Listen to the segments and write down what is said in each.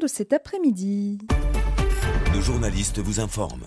de cet après-midi. Nos journalistes vous informent.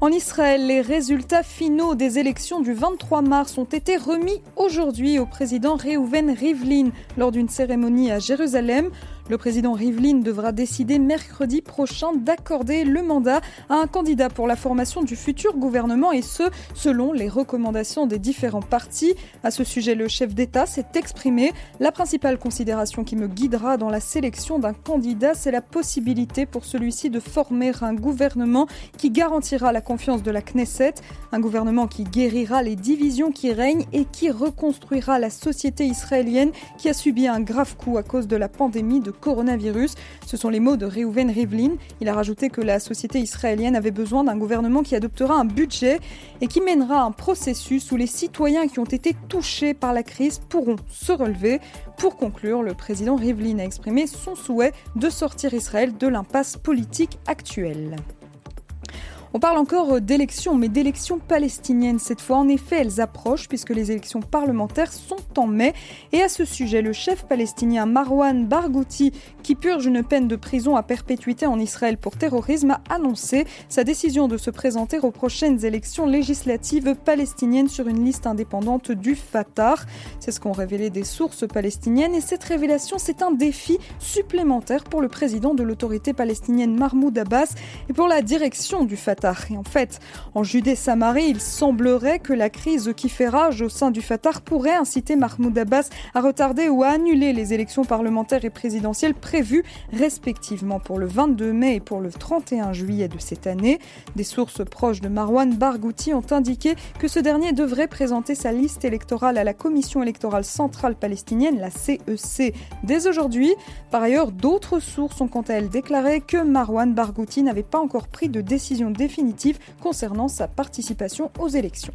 En Israël, les résultats finaux des élections du 23 mars ont été remis aujourd'hui au président Reuven Rivlin lors d'une cérémonie à Jérusalem. Le président Rivlin devra décider mercredi prochain d'accorder le mandat à un candidat pour la formation du futur gouvernement et ce, selon les recommandations des différents partis. À ce sujet, le chef d'État s'est exprimé. La principale considération qui me guidera dans la sélection d'un candidat, c'est la possibilité pour celui-ci de former un gouvernement qui garantira la confiance de la Knesset, un gouvernement qui guérira les divisions qui règnent et qui reconstruira la société israélienne qui a subi un grave coup à cause de la pandémie de coronavirus. Ce sont les mots de Reuven Rivlin. Il a rajouté que la société israélienne avait besoin d'un gouvernement qui adoptera un budget et qui mènera un processus où les citoyens qui ont été touchés par la crise pourront se relever. Pour conclure, le président Rivlin a exprimé son souhait de sortir Israël de l'impasse politique actuelle. On parle encore d'élections, mais d'élections palestiniennes cette fois. En effet, elles approchent puisque les élections parlementaires sont en mai. Et à ce sujet, le chef palestinien Marwan Barghouti, qui purge une peine de prison à perpétuité en Israël pour terrorisme, a annoncé sa décision de se présenter aux prochaines élections législatives palestiniennes sur une liste indépendante du Fatah. C'est ce qu'ont révélé des sources palestiniennes. Et cette révélation, c'est un défi supplémentaire pour le président de l'autorité palestinienne Mahmoud Abbas et pour la direction du Fatah. Et en fait, en Judée-Samarie, il semblerait que la crise qui fait rage au sein du Fatah pourrait inciter Mahmoud Abbas à retarder ou à annuler les élections parlementaires et présidentielles prévues respectivement pour le 22 mai et pour le 31 juillet de cette année. Des sources proches de Marwan Barghouti ont indiqué que ce dernier devrait présenter sa liste électorale à la Commission électorale centrale palestinienne, la CEC, dès aujourd'hui. Par ailleurs, d'autres sources ont quant à elles déclaré que Marwan Barghouti n'avait pas encore pris de décision définitive concernant sa participation aux élections.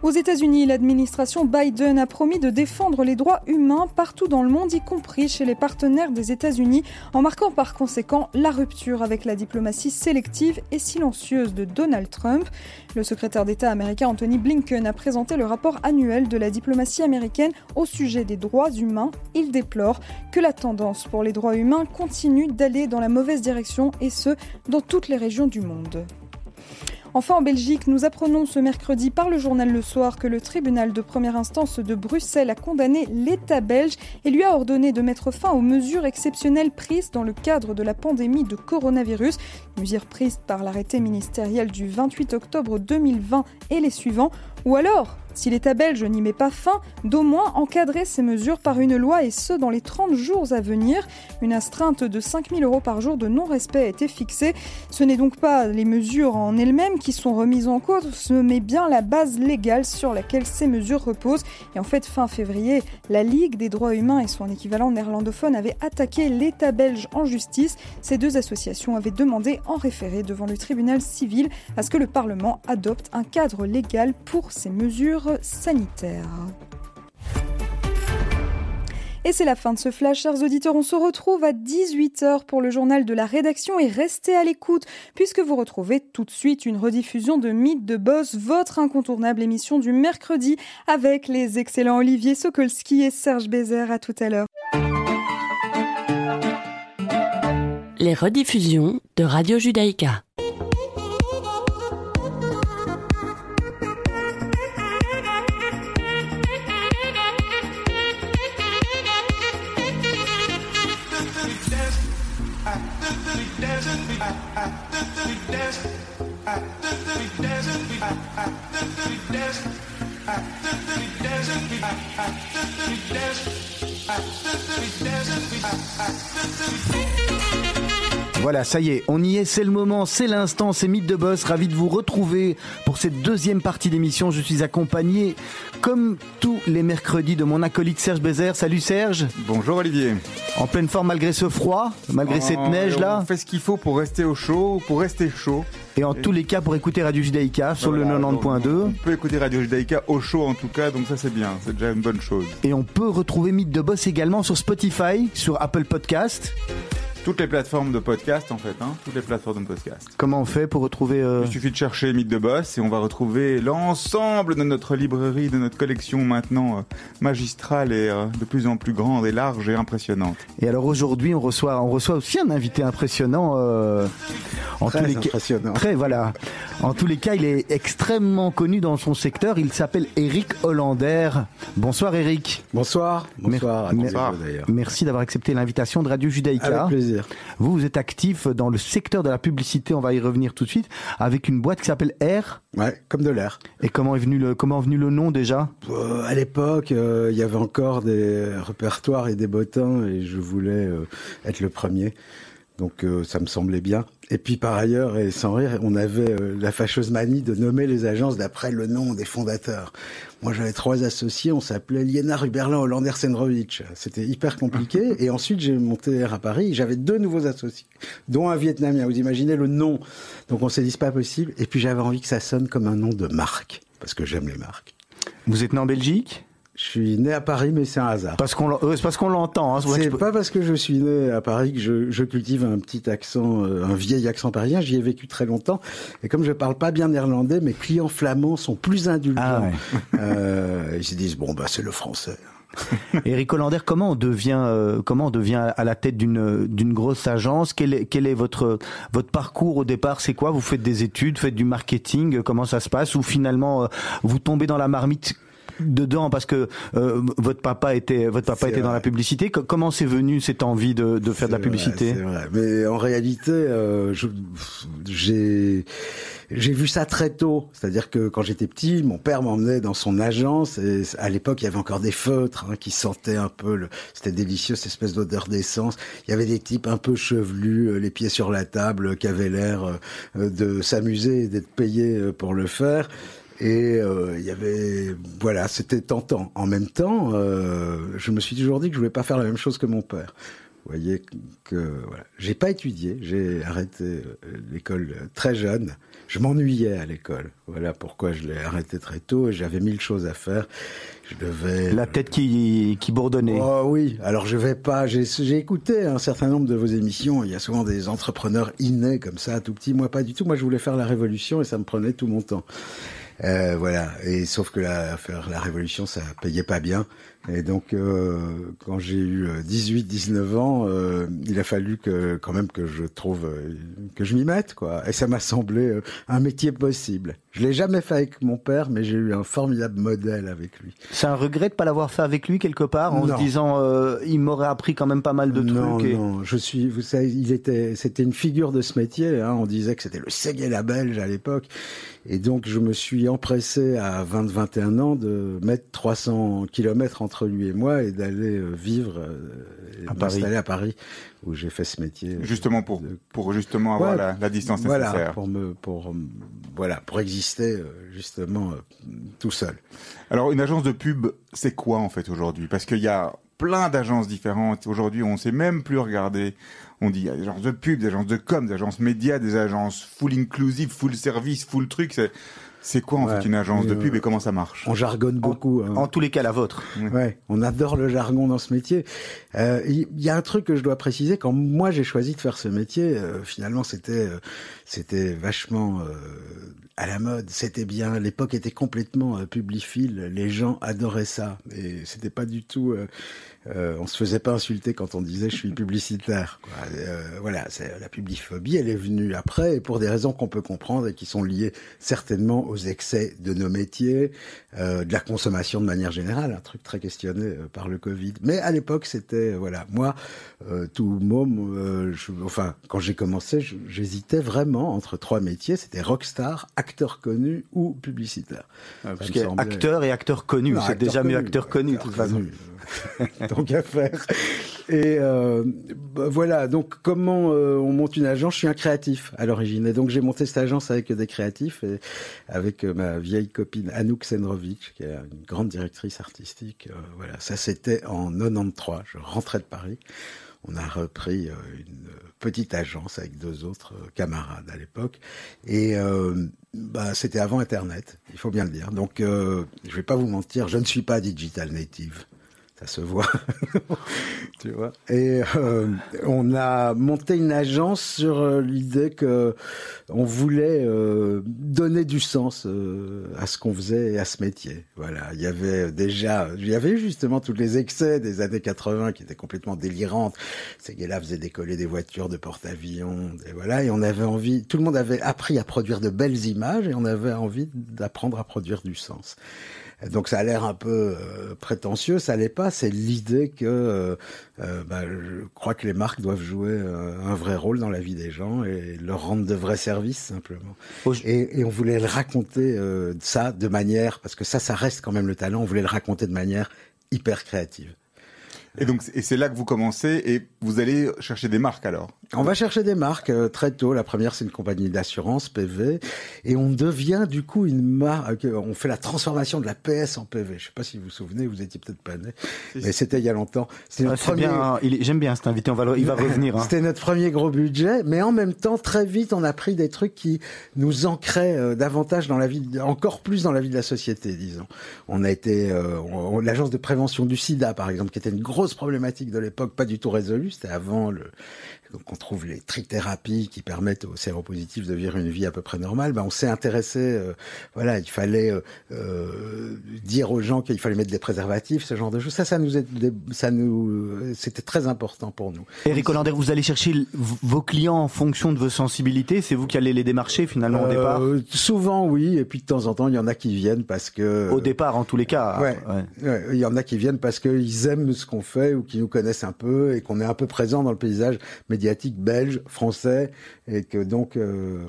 Aux États-Unis, l'administration Biden a promis de défendre les droits humains partout dans le monde, y compris chez les partenaires des États-Unis, en marquant par conséquent la rupture avec la diplomatie sélective et silencieuse de Donald Trump. Le secrétaire d'État américain Anthony Blinken a présenté le rapport annuel de la diplomatie américaine au sujet des droits humains. Il déplore que la tendance pour les droits humains continue d'aller dans la mauvaise direction et ce, dans toutes les régions du monde. Enfin, en Belgique, nous apprenons ce mercredi par le journal Le Soir que le tribunal de première instance de Bruxelles a condamné l'État belge et lui a ordonné de mettre fin aux mesures exceptionnelles prises dans le cadre de la pandémie de coronavirus, mesures prises par l'arrêté ministériel du 28 octobre 2020 et les suivants, ou alors si l'État belge n'y met pas fin, d'au moins encadrer ces mesures par une loi et ce dans les 30 jours à venir. Une astreinte de 5 000 euros par jour de non-respect a été fixée. Ce n'est donc pas les mesures en elles-mêmes qui sont remises en cause, mais bien la base légale sur laquelle ces mesures reposent. Et en fait, fin février, la Ligue des droits humains et son équivalent néerlandophone avaient attaqué l'État belge en justice. Ces deux associations avaient demandé en référé devant le tribunal civil à ce que le Parlement adopte un cadre légal pour ces mesures sanitaire. Et c'est la fin de ce flash, chers auditeurs. On se retrouve à 18h pour le journal de la rédaction et restez à l'écoute puisque vous retrouvez tout de suite une rediffusion de Mythe de Boss, votre incontournable émission du mercredi avec les excellents Olivier Sokolski et Serge Bézère. À tout à l'heure. Les rediffusions de Radio Judaïka. Voilà, ça y est, on y est, c'est le moment, c'est l'instant, c'est Mythe de Boss, ravi de vous retrouver pour cette deuxième partie d'émission. Je suis accompagné, comme tous les mercredis, de mon acolyte Serge Bézère. Salut Serge. Bonjour Olivier. En pleine forme malgré ce froid, malgré cette Oh, neige là. On fait ce qu'il faut pour rester au chaud, pour rester chaud. Et en tous les cas, pour écouter Radio Judaïka sur Voilà, le donc, 90.2. On peut écouter Radio Judaïka au chaud en tout cas, donc ça c'est bien, c'est déjà une bonne chose. Et on peut retrouver Mythe de Boss également sur Spotify, sur Apple Podcast. Toutes les plateformes de podcast en fait, hein, toutes les plateformes de podcast. Comment on fait pour retrouver euh, Il suffit de chercher Mythe de Boss et on va retrouver l'ensemble de notre librairie, de notre collection maintenant euh, magistrale et euh, de plus en plus grande et large et impressionnante. Et alors aujourd'hui, on reçoit, on reçoit aussi un invité impressionnant. euh, en Très tous les cas, impressionnant. très voilà. En tous les cas, il est extrêmement connu dans son secteur. Il s'appelle Eric Hollander. Bonsoir Eric. Bonsoir. Bonsoir à tous les Mer-. Merci d'avoir accepté l'invitation de Radio Judaïka. Avec plaisir. Vous, vous êtes actif dans le secteur de la publicité. On va y revenir tout de suite avec une boîte qui s'appelle R. Ouais, comme de l'air. Et comment est venu le comment est venu le nom déjà? Euh, à l'époque, euh, il y avait encore des répertoires et des bottins et je voulais euh, être le premier. Donc ça me semblait bien. Et puis par ailleurs, et sans rire, on avait euh, la fâcheuse manie de nommer les agences d'après le nom des fondateurs. Moi j'avais trois associés, on s'appelait Liena Ruberlin Hollander Senrovic. C'était hyper compliqué. et ensuite j'ai monté R à Paris, j'avais deux nouveaux associés, dont un Vietnamien. Vous imaginez le nom. Donc on s'est dit c'est pas possible. Et puis j'avais envie que ça sonne comme un nom de marque, parce que j'aime les marques. Vous êtes né en Belgique? Je suis né à Paris, mais c'est un hasard. Parce qu'on parce qu'on l'entend. hein, c'est peux- pas parce que je suis né à Paris que je, je cultive un petit accent, euh, un vieil accent parisien. J'y ai vécu très longtemps. Et comme je parle pas bien néerlandais, mes clients flamands sont plus indulgents. Ah ouais. Euh, ils se disent bon bah c'est le français. Eric Hollander, comment on devient, euh, comment on devient à la tête d'une d'une grosse agence? Quel est, quel est votre votre parcours au départ? C'est quoi? Vous faites des études, faites du marketing? Comment ça se passe? Ou finalement vous tombez dans la marmite dedans parce que euh, votre papa était votre papa était dans la publicité. Co- Comment c'est venu cette envie de, de faire de la publicité? vrai. Mais en réalité, euh, j'ai j'ai vu ça très tôt. C'est-à-dire que quand j'étais petit, mon père m'emmenait dans son agence. Et à l'époque, il y avait encore des feutres hein, qui sentaient un peu. Le... C'était délicieux, cette espèce d'odeur d'essence. Il y avait des types un peu chevelus, euh, les pieds sur la table, qui avaient l'air euh, de s'amuser et d'être payés euh, pour le faire. Et euh, il y avait, voilà, c'était tentant. En même temps, euh, je me suis toujours dit que je voulais pas faire la même chose que mon père. Vous voyez que voilà, j'ai pas étudié, j'ai arrêté euh, l'école euh, très jeune. Je m'ennuyais à l'école. Voilà pourquoi je l'ai arrêté très tôt. et J'avais mille choses à faire. Je devais La tête qui qui bourdonnait. Oh oui, alors je vais pas. J'ai j'ai écouté un certain nombre de vos émissions. Il y a souvent des entrepreneurs innés comme ça, tout petit. Moi, pas du tout. Moi, je voulais faire la révolution et ça me prenait tout mon temps. Euh, voilà. Et sauf que la, faire la révolution, ça payait pas bien. Et donc, euh, quand j'ai eu 18, 19 ans, euh, il a fallu que, quand même, que je trouve, euh, que je m'y mette, quoi. Et ça m'a semblé euh, un métier possible. Je l'ai jamais fait avec mon père, mais j'ai eu un formidable modèle avec lui. C'est un regret de pas l'avoir fait avec lui quelque part en Non. se disant euh, il m'aurait appris quand même pas mal de non, trucs. et- Non, je suis, vous savez, il était, c'était une figure de ce métier. Hein, on disait que c'était le Séguéla belge à l'époque. Et donc, je me suis empressé à 20-21 ans de mettre 300 kilomètres entre lui et moi et d'aller euh, vivre, euh, et À m'installer à Paris, où j'ai fait ce métier. Justement pour, de- pour justement avoir Ouais, la, la distance voilà, nécessaire. pour me, pour, euh, voilà, pour exister euh, justement euh, tout seul. Alors, une agence de pub, c'est quoi en fait aujourd'hui? Parce qu'il y a plein d'agences différentes. Aujourd'hui, on sait même plus regarder. On dit il y a des agences de pub, des agences de com, des agences médias, des agences full inclusive, full service, full truc. C'est, c'est quoi en Ouais, fait une agence de mais, pub euh, et comment ça marche? On jargonne beaucoup. hein. En tous les cas, la vôtre. Ouais, on adore le jargon dans ce métier. Euh, Il y a un truc que je dois préciser. Quand moi j'ai choisi de faire ce métier, euh, finalement c'était euh, c'était vachement euh, à la mode. C'était bien. L'époque était complètement euh, publiphile. Les gens adoraient ça et c'était pas du tout. Euh, on se faisait pas insulter quand on disait je suis publicitaire. Quoi. Euh, voilà, c'est la publiphobie. Elle est venue après et pour des raisons qu'on peut comprendre et qui sont liées certainement aux excès de nos métiers, euh, de la consommation de manière générale, un truc très questionné euh, par le Covid. Mais à l'époque, c'était euh, voilà, moi, euh, tout môme, euh, je- enfin, quand j'ai commencé, je- j'hésitais vraiment entre trois métiers. C'était rockstar, acteur connu ou publicitaire. Parce me que semblait- acteur et acteur connu, non, c'est acteur déjà mieux connu, acteur connu de toute façon. connu. Tant qu'à faire. Et euh, bah, voilà, donc comment euh, on monte une agence? Je suis un créatif à l'origine. Et donc j'ai monté cette agence avec des créatifs et avec euh, ma vieille copine Anouk Senrovic, qui est une grande directrice artistique. Voilà, ça c'était en 93. Je rentrais de Paris. On a repris une petite agence avec deux autres camarades à l'époque. Et bah, c'était avant Internet, il faut bien le dire. Donc, euh, je vais pas vous mentir, je ne suis pas digital native. Ça se voit, tu vois. Et euh, on a monté une agence sur euh, l'idée que on voulait euh, donner du sens euh, à ce qu'on faisait et à ce métier. Voilà, il y avait déjà, il y avait justement tous les excès des années 80 qui étaient complètement délirantes. Ces gars-là faisaient décoller des voitures de porte-avions, et voilà, et on avait envie, tout le monde avait appris à produire de belles images et on avait envie d'apprendre à produire du sens. Donc ça a l'air un peu euh, prétentieux, ça l'est pas. C'est l'idée que euh, euh, bah, je crois que les marques doivent jouer euh, un vrai rôle dans la vie des gens et leur rendre de vrais services simplement. Et, et on voulait le raconter euh, ça de manière, parce que ça, ça reste quand même le talent. On voulait le raconter de manière hyper créative. Et donc, et c'est là que vous commencez et vous allez chercher des marques alors? On va chercher des marques euh, très tôt. La première, c'est une compagnie d'assurance PV, et on devient du coup une marque. euh, On fait la transformation de la PS en PV. Je sais pas si vous vous souvenez, vous étiez peut-être pas né, mais c'était il y a longtemps. C'était Ah, notre c'est bien, est- j'aime bien cet invité, on va le- il va revenir. hein. C'était notre premier gros budget, mais en même temps, très vite, on a pris des trucs qui nous ancraient euh, davantage dans la vie, encore plus dans la vie de la société, disons. On a été euh, l'agence de prévention du SIDA, par exemple, qui était une grosse problématique de l'époque, pas du tout résolue. C'était avant le donc on trouve les trithérapies qui permettent aux séropositifs de vivre une vie à peu près normale. Ben on s'est intéressé, euh, voilà, il fallait euh, euh, dire aux gens qu'il fallait mettre des préservatifs, ce genre de choses. Ça, ça nous, est, ça nous, c'était très important pour nous. Eric Hollander, vous allez chercher vos clients en fonction de vos sensibilités, c'est vous qui allez les démarcher finalement au départ? Euh, Souvent, oui, et puis de temps en temps, il y en a qui viennent parce que. Au départ, en tous les cas. Ouais. ouais. Ouais, Il y en a qui viennent parce qu'ils aiment ce qu'on fait ou qui nous connaissent un peu et qu'on est un peu présent dans le paysage médiatique belge, français, et que donc. euh,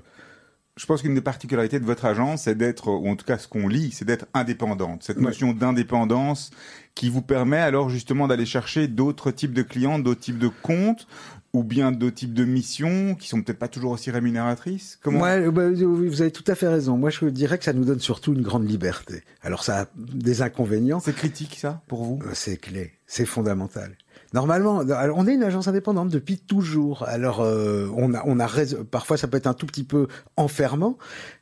Je pense qu'une des particularités de votre agence, c'est d'être, ou en tout cas ce qu'on lit, c'est d'être indépendante. Cette Ouais. notion d'indépendance qui vous permet alors justement d'aller chercher d'autres types de clients, d'autres types de comptes, ou bien d'autres types de missions qui sont peut-être pas toujours aussi rémunératrices. Comment Ouais, bah, vous avez tout à fait raison. Moi, je dirais que ça nous donne surtout une grande liberté. Alors, ça a des inconvénients. C'est critique ça pour vous? Euh, C'est clé, c'est fondamental. Normalement, alors, on est une agence indépendante depuis toujours. Alors, euh, on a, on a parfois ça peut être un tout petit peu enfermant.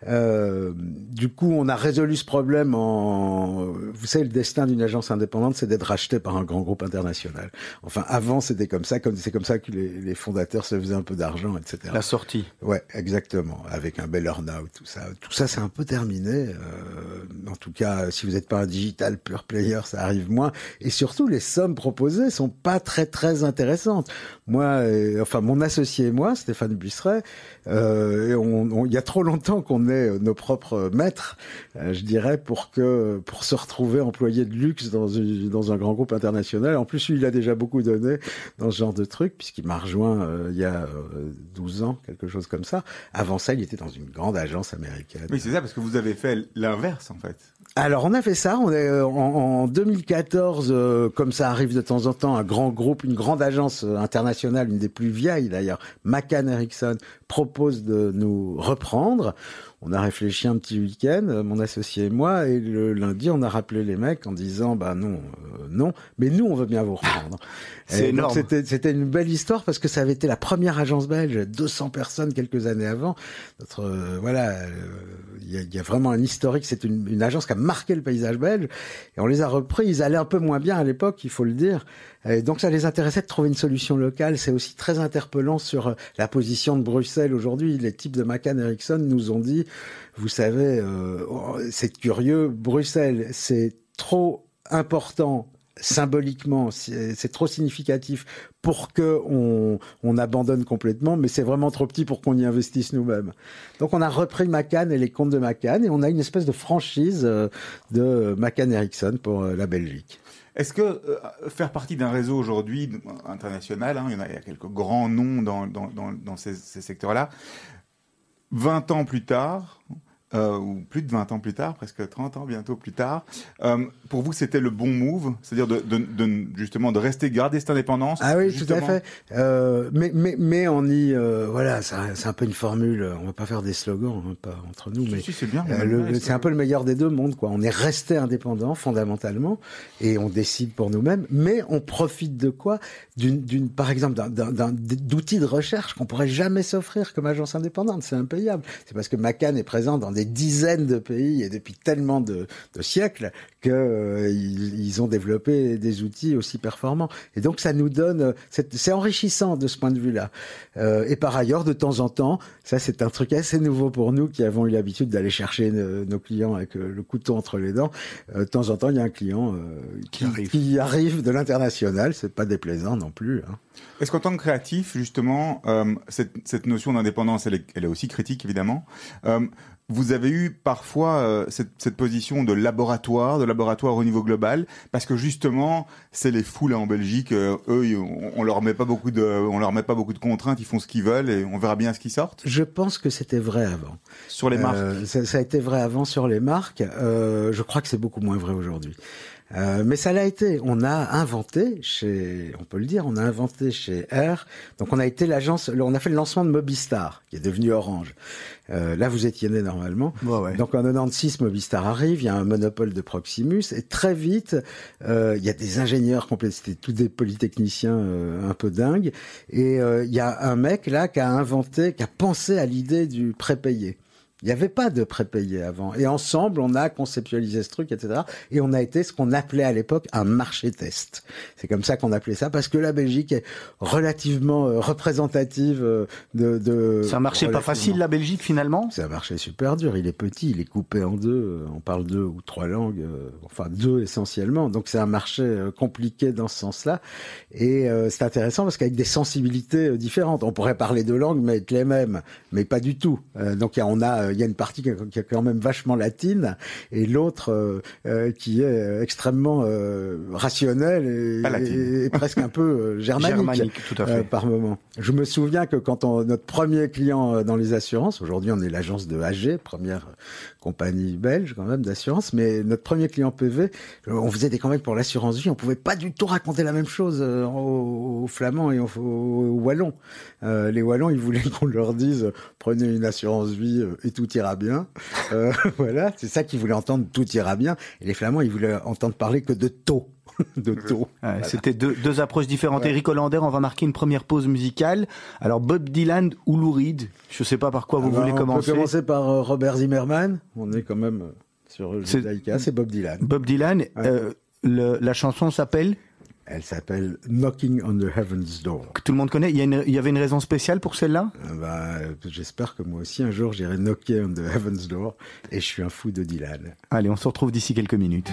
Euh, du coup, on a résolu ce problème en, vous savez, le destin d'une agence indépendante, c'est d'être racheté par un grand groupe international. Enfin, avant, c'était comme ça, comme c'est comme ça que les, les fondateurs se faisaient un peu d'argent, etc. La sortie. Ouais, exactement. Avec un bel earn-out, tout ça. Tout ça, c'est un peu terminé. Euh, en tout cas, si vous n'êtes pas un digital pure player, ça arrive moins. Et surtout, les sommes proposées sont pas très très intéressantes. Moi, euh, enfin mon associé et moi, Stéphane Busseret, euh, il y a trop longtemps qu'on est euh, nos propres maîtres, je dirais, pour que pour se retrouver employé de luxe dans, un grand groupe international. En plus, lui, il a déjà beaucoup donné dans ce genre de truc, puisqu'il m'a rejoint il y a euh, 12 ans, quelque chose comme ça. Avant ça, il était dans une grande agence américaine. Oui, c'est ça, parce que vous avez fait l'inverse en fait. Alors on a fait ça, on est euh, en, en 2014, euh, comme ça arrive de temps en temps, un grand groupe, une grande agence euh, internationale, une des plus vieilles d'ailleurs, McCann Erickson, propose de nous reprendre. On a réfléchi un petit week-end, euh, mon associé et moi, et le lundi, on a rappelé les mecs en disant, bah non, euh, non, mais nous, on veut bien vous reprendre. C'est énorme. C'était une belle histoire parce que ça avait été la première agence belge, 200 personnes quelques années avant. Notre euh, voilà, euh, il y, y a vraiment un historique. C'est une, une agence qui a marqué le paysage belge et on les a repris. Ils allaient un peu moins bien à l'époque, il faut le dire. Et donc ça les intéressait de trouver une solution locale. C'est aussi très interpellant sur euh, la position de Bruxelles aujourd'hui. Les types de McCann Erickson nous ont dit, vous savez, euh, oh, c'est curieux, Bruxelles, c'est trop important symboliquement, c'est trop significatif pour que on, on abandonne complètement, mais c'est vraiment trop petit pour qu'on y investisse nous-mêmes. Donc on a repris Macan et les comptes de Macan et on a une espèce de franchise euh, de Macan Ericsson pour euh, la Belgique. Est-ce que euh, faire partie d'un réseau aujourd'hui international, hein, il, y a, quelques grands noms dans, ces secteurs-là, 20 ans plus tard, euh, ou plus de 20 ans plus tard, presque 30 ans bientôt plus tard, euh, pour vous c'était le bon move, c'est-à-dire de, de, de- justement de rester garder cette indépendance Ah oui, justement tout à fait. Euh, mais, mais, mais on y, voilà, c'est un, peu une formule. On va pas faire des slogans, hein, pas entre nous, mais si, c'est bien. C'est un peu le meilleur des deux mondes, quoi. On est resté indépendant fondamentalement et on décide pour nous-mêmes, mais on profite de quoi? D'une, par exemple, d'outils de recherche qu'on pourrait jamais s'offrir comme agence indépendante. C'est impayable. C'est parce que Macan est présent dans des des dizaines de pays et depuis tellement de, de siècles qu'ils euh, ils ont développé des outils aussi performants. Et donc ça nous donne, c'est enrichissant de ce point de vue-là. Euh, et par ailleurs, de temps en temps, ça c'est un truc assez nouveau pour nous qui avons eu l'habitude d'aller chercher nos clients avec le couteau entre les dents. de temps en temps, il y a un client qui, arrive. qui, arrive. de l'international. C'est pas déplaisant non plus. Hein. Est-ce qu'en tant que créatif, justement, euh, cette, cette, notion d'indépendance, elle est, aussi critique, évidemment. Euh, vous avez eu parfois euh, cette, cette, position de laboratoire, de laboratoire au niveau global, parce que justement, c'est les foules en Belgique. eux, on, on, leur met pas beaucoup de, on leur met pas beaucoup de contraintes. Ils font ce qu'ils veulent et on verra bien ce qui sort. Je pense que c'était vrai avant. Sur les marques. Ça, ça, a été vrai avant sur les marques. je crois que c'est beaucoup moins vrai aujourd'hui. Euh, mais ça l'a été. On a inventé chez, on peut le dire, on a inventé chez R. Donc on a été l'agence, on a fait le lancement de Mobistar, qui est devenu Orange. Euh, là, vous étiez né normalement. ouais. Donc en 96, Mobistar arrive, il y a un monopole de Proximus, et très vite, euh, il y a des ingénieurs complets, c'était tous des polytechniciens euh, un peu dingues, et euh, il y a un mec là qui a inventé, qui a pensé à l'idée du prépayé. Il n'y avait pas de prépayé avant. Et ensemble, on a conceptualisé ce truc, etc. Et on a été ce qu'on appelait à l'époque un marché test. C'est comme ça qu'on appelait ça, parce que la Belgique est relativement euh, représentative euh, de... de c'est un marché pas facile, la Belgique, finalement? C'est un marché super dur. Il est petit, il est coupé en deux. Euh, on parle deux ou trois langues, enfin deux essentiellement. Donc c'est un marché compliqué dans ce sens-là. Et c'est intéressant parce qu'avec des sensibilités différentes. On pourrait parler deux langues, mais être les mêmes. Mais pas du tout. Donc on a il y a une partie qui est quand même vachement latine et l'autre euh, euh, qui est extrêmement rationnelle et, presque un peu germanique, tout à fait. par moment. Je me souviens que quand on, notre premier client dans les assurances, aujourd'hui on est l'agence de AG, première compagnie belge quand même d'assurance, mais notre premier client PV, on faisait des campagnes pour l'assurance vie, on pouvait pas du tout raconter la même chose aux, Flamands et aux, Wallons. les Wallons, ils voulaient qu'on leur dise prenez une assurance vie et tout ira bien. Euh, voilà, c'est ça qu'ils voulaient entendre, tout ira bien. Et les Flamands, ils voulaient entendre parler que de taux. de taux. C'était deux, deux, approches différentes. Eric Hollander, on va marquer une première pause musicale. Alors Bob Dylan ou Lou Reed? Je sais pas par quoi vous voulez commencer. On peut commencer par euh, Robert Zimmerman. On est quand même euh, sur le c'est Bob Dylan. Bob Dylan. le, la chanson s'appelle elle s'appelle Knocking on the Heaven's Door. Que tout le monde connaît. Il y, il y avait une raison spéciale pour celle-là? Bah, J'espère que moi aussi, un jour, j'irai knocker on the Heaven's Door. Et je suis un fou de Dylan. Allez, on se retrouve d'ici quelques minutes.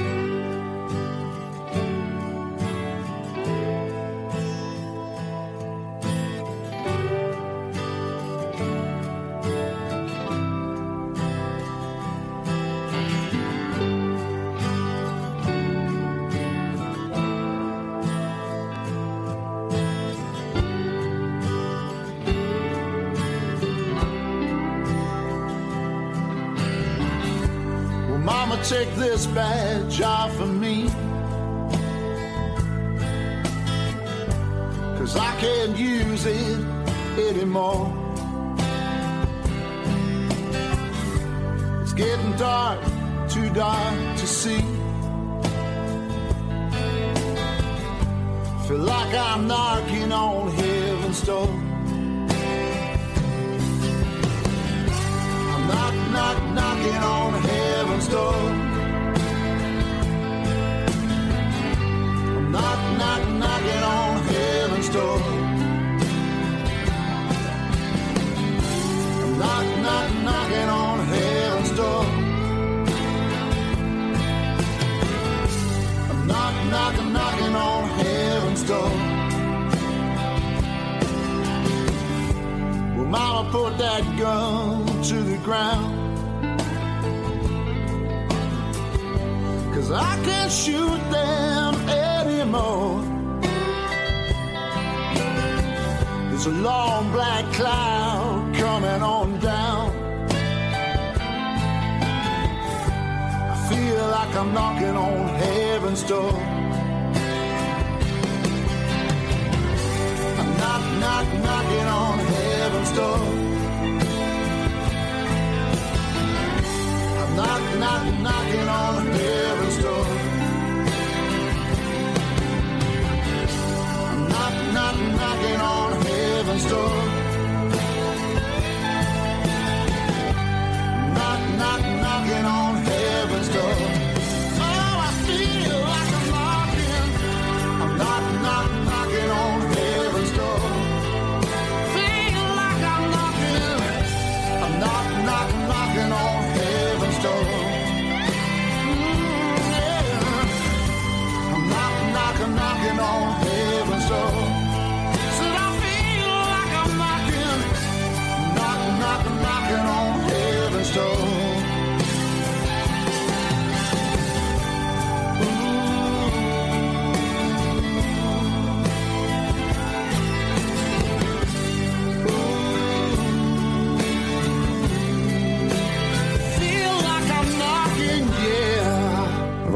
Mama put that gun to the ground. Cause I can't shoot them anymore. There's a long black cloud coming on down. I feel like I'm knocking on heaven's door. Knock, knock, knocking on heaven's door. I'm knock, knock, knocking on heaven's door. I'm knock, knock, knocking on heaven's door.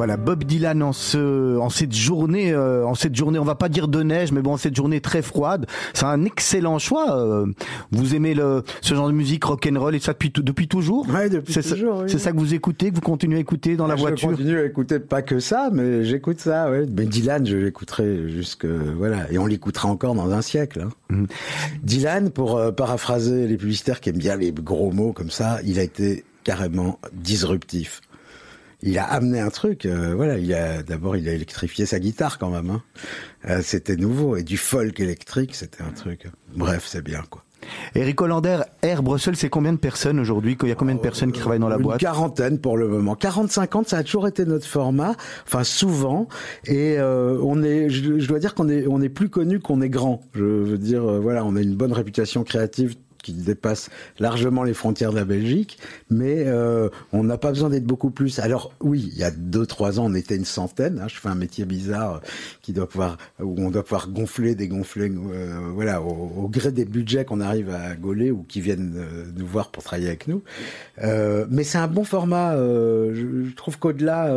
Voilà, Bob Dylan en ce, en cette journée, euh, en cette journée, on va pas dire de neige, mais bon, cette journée très froide, c'est un excellent choix. euh. vous aimez le, ce genre de musique rock and roll et ça depuis, depuis toujours? Ouais, depuis C'est ça, toujours, oui. c'est ça que vous écoutez, que vous continuez à écouter dans la je voiture? continue à écouter pas que ça, mais j'écoute ça, ouais. Mais Dylan, je l'écouterai jusque, voilà. Et on l'écoutera encore dans un siècle, hein. Mhm. Dylan, pour euh, paraphraser les publicitaires qui aiment bien les gros mots comme ça, il a été carrément disruptif. Il a amené un truc, euh, voilà. Il a d'abord, il a électrifié sa guitare quand même. Hein. Euh, c'était nouveau et du folk électrique, c'était un truc. Bref, c'est bien quoi. Eric Hollander, Air Brussels, c'est combien de personnes aujourd'hui? Il y a combien de personnes qui travaillent dans la Une boîte? quarantaine pour le moment. 40-50, ça a toujours été notre format, enfin souvent. Et euh, on est, je, je dois dire qu'on est, on est plus connu qu'on est grand. Je veux dire, euh, voilà, on a une bonne réputation créative qui dépasse largement les frontières de la Belgique, mais euh, on n'a pas besoin d'être beaucoup plus. Alors oui, il y a deux trois ans, on était une centaine. Hein, je fais un métier bizarre euh, qui doit pouvoir, où on doit pouvoir gonfler, dégonfler, euh, voilà, au, gré des budgets qu'on arrive à gauler ou qui viennent euh, nous voir pour travailler avec nous. Euh, mais c'est un bon format. euh, je, je trouve qu'au-delà,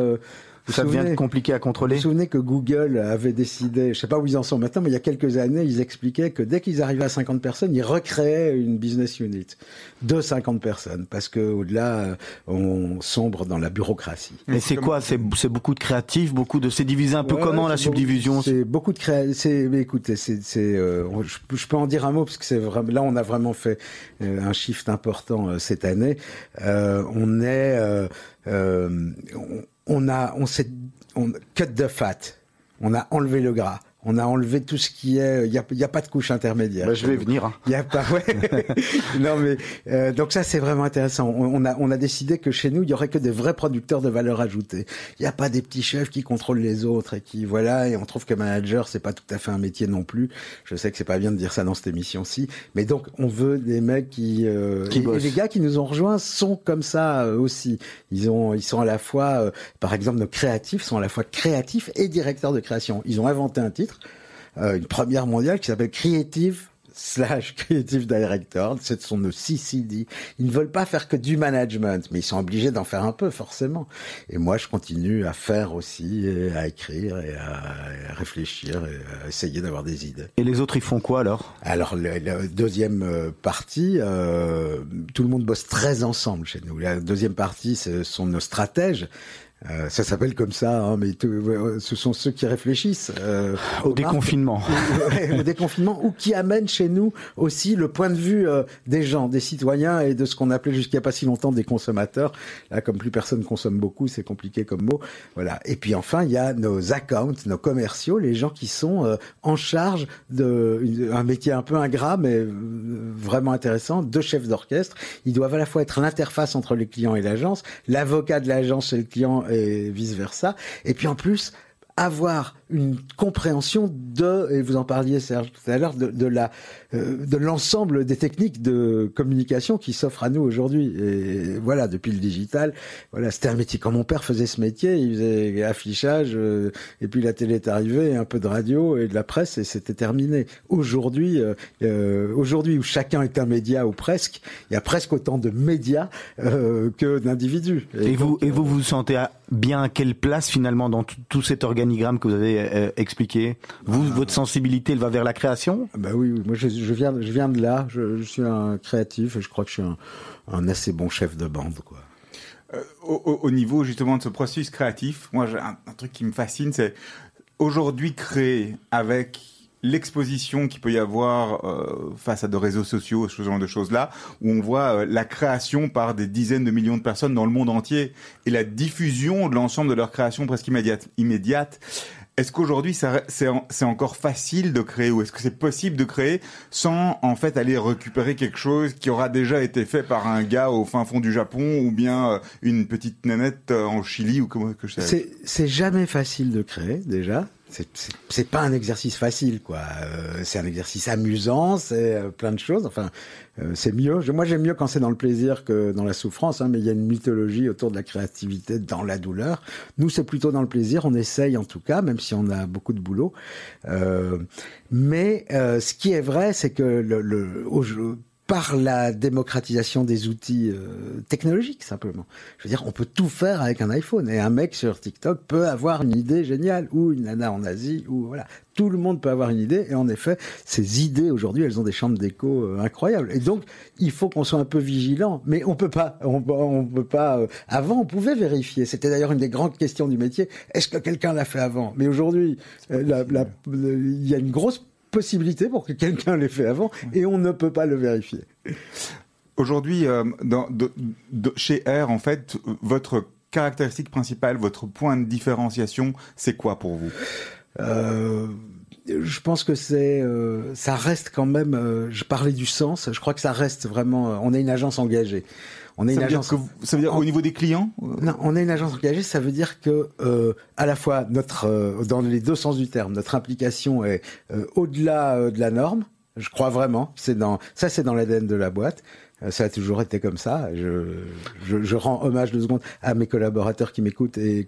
vous Ça devient souvenez- compliqué à vous contrôler vous souvenez que Google avait décidé, je sais pas où ils en sont maintenant, mais il y a quelques années, ils expliquaient que dès qu'ils arrivaient à 50 personnes, ils recréaient une business unit de 50 personnes, parce que au-delà, euh, on sombre dans la bureaucratie. Et c'est quoi? C'est beaucoup de créatifs, beaucoup de. C'est divisé un peu Ouais, comment la subdivision? C'est beaucoup de créa... c'est mais écoutez, c'est c'est euh, je, peux- je peux en dire un mot parce que c'est vraiment là on a vraiment fait euh, un shift important euh, cette année. Euh, on est euh, euh, on, a on s'est on cut the fat. On a enlevé le gras. On a enlevé tout ce qui est. Il y a, il y a pas de couche intermédiaire. Bah, Je vais venir. hein. Il y a pas, ouais. non mais euh, donc ça c'est vraiment intéressant. On, on a on a décidé que chez nous il y aurait que des vrais producteurs de valeur ajoutée. Il n'y a pas des petits chefs qui contrôlent les autres et qui voilà et on trouve que manager c'est pas tout à fait un métier non plus. Je sais que c'est pas bien de dire ça dans cette émission-ci, mais donc on veut des mecs qui, euh, Qui et- et, les gars qui nous ont rejoints sont comme ça euh, aussi. Ils ont ils sont à la fois euh, par exemple nos créatifs sont à la fois créatifs et directeurs de création. Ils ont inventé un titre euh, une première mondiale qui s'appelle Creative slash Creative Director, ce sont nos CCD. Ils ne veulent pas faire que du management, mais ils sont obligés d'en faire un peu, forcément. Et moi, je continue à faire aussi, et à écrire, et à, réfléchir, et à essayer d'avoir des idées. Et les autres, ils font quoi alors? Alors, la deuxième euh, partie, euh, tout le monde bosse très ensemble chez nous. La deuxième partie, ce sont nos stratèges. Euh, ça s'appelle comme ça, hein, mais tout- euh, ce sont ceux qui réfléchissent euh, Au marques, déconfinement. Ouais, au déconfinement, ou qui amènent chez nous aussi le point de vue euh, des gens, des citoyens et de ce qu'on appelait jusqu'à pas si longtemps des consommateurs. Là, comme plus personne consomme beaucoup, c'est compliqué comme mot. Voilà. Et puis enfin, il y a nos accounts, nos commerciaux, les gens qui sont euh, en charge de une- un métier un peu ingrat, mais euh, vraiment intéressant, de chefs d'orchestre. Ils doivent à la fois être l'interface entre les clients et l'agence, l'avocat de l'agence et le client et vice versa. Et puis en plus, avoir une compréhension de, et vous en parliez Serge tout à l'heure, de, de la, euh, de l'ensemble des techniques de communication qui s'offrent à nous aujourd'hui. Et voilà, depuis le digital, voilà, c'était un métier. Quand mon père faisait ce métier, il faisait affichage, euh, et puis la télé est arrivée, un peu de radio et de la presse, et c'était terminé. Aujourd'hui, euh, euh, aujourd'hui où chacun est un média ou presque, il y a presque autant de médias euh, que d'individus. Et vous, donc, et vous vous sentez à- bien à quelle place finalement dans tout cet organigramme que vous avez euh, expliqué Vous, Ah. votre sensibilité, elle va vers la création? Bah oui, oui. moi je, je viens, je viens de là. Je, je suis un créatif et je crois que je suis un, un assez bon chef de bande, quoi. Euh, au, au- au niveau justement de ce processus créatif, moi j'ai un, un truc qui me fascine, c'est aujourd'hui créer avec l'exposition qu'il peut y avoir euh, face à des réseaux sociaux, ce genre de choses-là, où on voit euh, la création par des dizaines de millions de personnes dans le monde entier et la diffusion de l'ensemble de leur création presque immédiate. immédiate. Est-ce qu'aujourd'hui c'est en- c'est encore facile de créer ou est-ce que c'est possible de créer sans en fait aller récupérer quelque chose qui aura déjà été fait par un gars au fin fond du Japon ou bien euh, une petite nanette euh, en Chili ou comment que je sais. C'est jamais facile de créer déjà. C'est, pas un exercice facile, quoi. Euh, c'est un exercice amusant, c'est euh, plein de choses. Enfin, euh, c'est mieux. Moi, j'aime mieux quand c'est dans le plaisir que dans la souffrance. Hein, mais il y a une mythologie autour de la créativité dans la douleur. Nous, c'est plutôt dans le plaisir. On essaye en tout cas, même si on a beaucoup de boulot. Mais ce qui est vrai, c'est que le, au- par la démocratisation des outils euh, technologiques simplement. Je veux dire, on peut tout faire avec un iPhone et un mec sur TikTok peut avoir une idée géniale ou une nana en Asie ou voilà, tout le monde peut avoir une idée et en effet, ces idées aujourd'hui, elles ont des chambres d'écho euh, incroyables. Et donc, il faut qu'on soit un peu vigilant, mais on peut pas, on, peut pas. euh, avant, on pouvait vérifier. C'était d'ailleurs une des grandes questions du métier. Est-ce que quelqu'un l'a fait avant? Mais aujourd'hui, il y a une grosse possibilité pour que quelqu'un l'ait fait avant et on ne peut pas le vérifier. Aujourd'hui, euh, chez R, en fait, votre caractéristique principale, votre point de différenciation, c'est quoi pour vous? Euh, je pense que c'est, euh, ça reste quand même. je parlais du sens. Je crois que ça reste vraiment. on est une agence engagée. On est ça une veut, dire agence. que vous- ça veut dire au niveau des clients Non, on est une agence engagée. Ça veut dire que euh, à la fois notre, euh, dans les deux sens du terme, notre implication est euh, au-delà euh, de la norme. Je crois vraiment. C'est dans ça, c'est dans l'ADN de la boîte. Euh, Ça a toujours été comme ça. Je, je, je rends hommage deux secondes à mes collaborateurs qui m'écoutent et,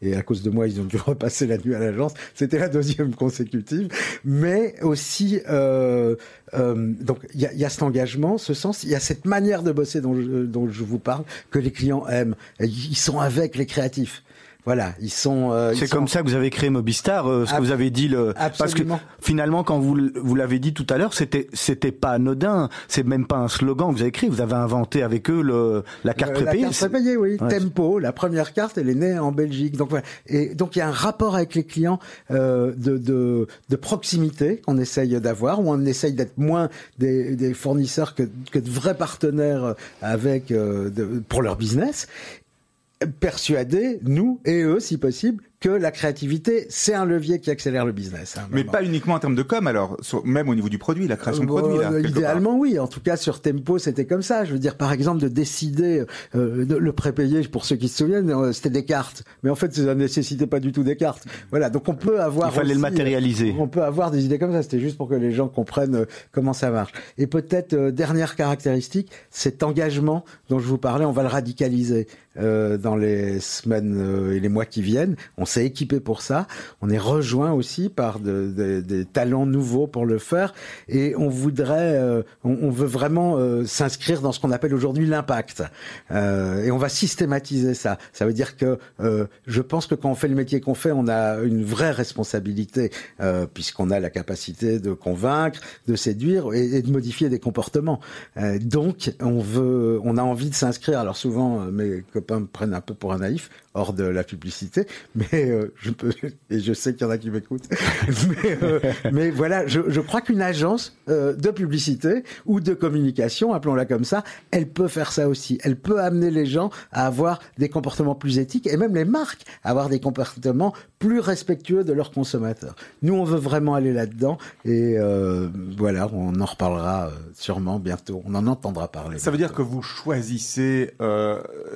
et à cause de moi, ils ont dû repasser la nuit à l'agence. C'était la deuxième consécutive. Mais aussi, euh, euh, donc il y a, y a cet engagement, ce sens, il y a cette manière de bosser dont je, dont je vous parle que les clients aiment. Ils sont avec les créatifs. Voilà, ils sont. euh, C'est sont- comme ça que vous avez créé Mobistar, euh, ce Ab- que vous avez dit le parce que Absolument. finalement quand vous vous l'avez dit tout à l'heure, c'était c'était pas anodin, c'est même pas un slogan que vous avez écrit, vous avez inventé avec eux le la carte Euh, la prépayée. carte prépayée, oui. Ouais. Tempo, la première carte, elle est née en Belgique. Donc voilà. Et donc il y a un rapport avec les clients euh, de, de, de proximité qu'on essaye d'avoir, où on essaye d'être moins des, des fournisseurs que, que de vrais partenaires avec euh, de- pour leur business. Persuadés, nous et eux, si possible, que la créativité, c'est un levier qui accélère le business. hein, Mais pas uniquement en termes de com, alors, sur- même au niveau du produit, la création de Euh, produit. Là, euh, idéalement, oui. En tout cas, sur Tempo, c'était comme ça. Je veux dire, par exemple, de décider euh, de le prépayé, pour ceux qui se souviennent, euh, c'était des cartes. Mais en fait, ça ne nécessitait pas du tout des cartes. Voilà. Donc, on peut avoir. Il fallait le matérialiser. On peut avoir des idées comme ça. C'était juste pour que les gens comprennent euh, comment ça marche. Et peut-être euh, dernière caractéristique, cet engagement dont je vous parlais, on va le radicaliser euh, dans les semaines euh, et les mois qui viennent. On s'est équipé pour ça. On est rejoint aussi par de- de- des talents nouveaux pour le faire. Et on voudrait, euh, on, veut vraiment euh, s'inscrire dans ce qu'on appelle aujourd'hui l'impact. Euh, et on va systématiser ça. Ça veut dire que euh, je pense que quand on fait le métier qu'on fait, on a une vraie responsabilité puisqu'on a la capacité de convaincre, de séduire et, et de modifier des comportements. Donc, on veut, on a envie de s'inscrire. Alors souvent, mes copains me prennent un peu pour un naïf, hors de la publicité, mais euh, je peux, et je sais qu'il y en a qui m'écoutent. mais, euh, mais voilà, je, je crois qu'une agence euh, de publicité ou de communication, appelons-la comme ça, elle peut faire ça aussi. Elle peut amener les gens à avoir des comportements plus éthiques et même les marques à avoir des comportements plus respectueux de leurs consommateurs. Nous, on veut vraiment aller là-dedans et voilà, on en reparlera sûrement bientôt. On en entendra parler. Ça veut dire que vous choisissez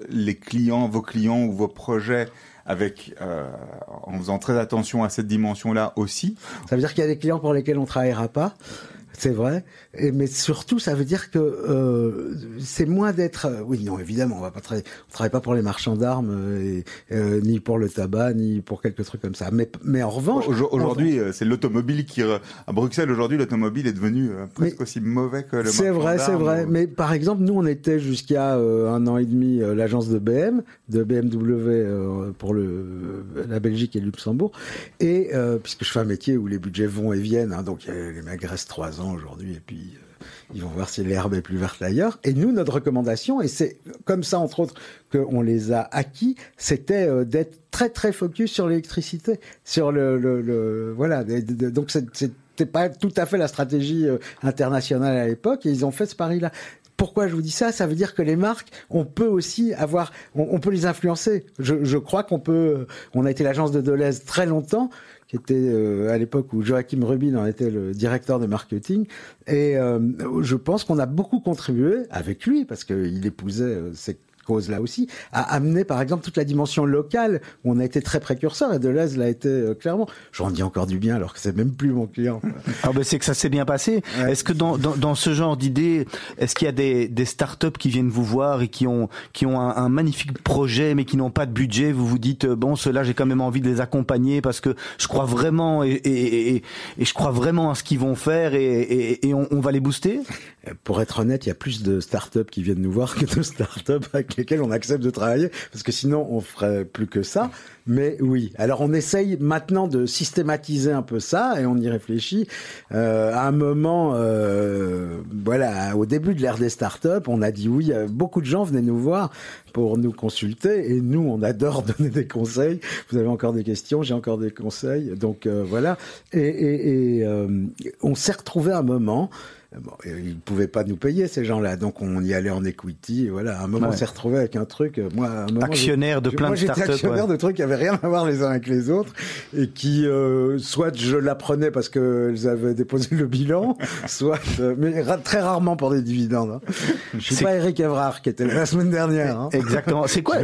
les clients, vos clients ou vos projets avec euh, en faisant très attention à cette dimension-là aussi. Ça veut dire qu'il y a des clients pour lesquels on travaillera pas. C'est vrai, et, mais surtout ça veut dire que euh, c'est moins d'être. euh, oui, non, évidemment, on va pas travailler. On travaille pas pour les marchands d'armes, euh, et, euh, ni pour le tabac, ni pour quelques trucs comme ça. Mais, mais en revanche, Aujo- Aujourd'hui, c'est l'automobile qui à Bruxelles aujourd'hui l'automobile est devenu euh, presque Mais aussi mauvais que le. C'est vrai, c'est vrai. Mais par exemple, nous, on était jusqu'à un an et demi l'agence de BM, de BMW pour le, la Belgique et le Luxembourg. Et puisque je fais un métier où les budgets vont et viennent, hein, donc les mecs restent trois ans aujourd'hui et puis euh, ils vont voir si l'herbe est plus verte ailleurs. Et nous, notre recommandation, et c'est comme ça entre autres qu'on les a acquis, c'était euh, d'être très très focus sur l'électricité, sur le, le, voilà. donc c'était pas tout à fait la stratégie euh, internationale à l'époque, et ils ont fait ce pari-là. Pourquoi je vous dis ça? Ça veut dire que les marques, on peut aussi avoir, on, on peut les influencer. Je, je crois qu'on peut. On a été l'agence de Deleuze très longtemps, qui était euh, à l'époque où Joachim Rubin en était le directeur de marketing, et euh, je pense qu'on a beaucoup contribué avec lui parce qu'il épousait euh, ces causes là aussi, à amener par exemple toute la dimension locale où on a été très précurseur et Deleuze l'a été euh, clairement. J'en dis encore du bien alors que c'est même plus mon client. Ah ben c'est que ça s'est bien passé. Ouais. Est-ce que dans, dans, dans ce genre d'idée, est-ce qu'il y a des, des startups qui viennent vous voir et qui ont qui ont un, un magnifique projet mais qui n'ont pas de budget? Vous vous dites euh, bon ceux-là j'ai quand même envie de les accompagner parce que je crois vraiment et, et, et, et je crois vraiment à ce qu'ils vont faire et, et, et on, on va les booster? Pour être honnête, il y a plus de startups qui viennent nous voir que de startups avec lesquelles on accepte de travailler, parce que sinon on ferait plus que ça. Mais oui, alors on essaye maintenant de systématiser un peu ça et on y réfléchit. Euh, à un moment, euh, voilà, au début de l'ère des startups, on a dit oui, euh, beaucoup de gens venaient nous voir pour nous consulter et nous, on adore donner des conseils. Vous avez encore des questions, j'ai encore des conseils, donc euh, voilà. Et, et, et euh, on s'est retrouvé un moment. Bon, ils ne pouvaient pas nous payer ces gens-là, donc on y allait en equity. Et voilà, à un moment, Ouais. on s'est retrouvé avec un truc. euh, Moi, à un moment, Actionnaire de plein moi, de j'étais startups, actionnaire ouais. de trucs qui avaient rien à voir les uns avec les autres et qui, euh, soit je l'apprenais parce qu'elles avaient déposé le bilan, soit, euh, mais ra- très rarement pour des dividendes. Hein. Je suis C'est- pas Eric Evrard qui était là la semaine dernière. Hein. Exactement. C'est quoi,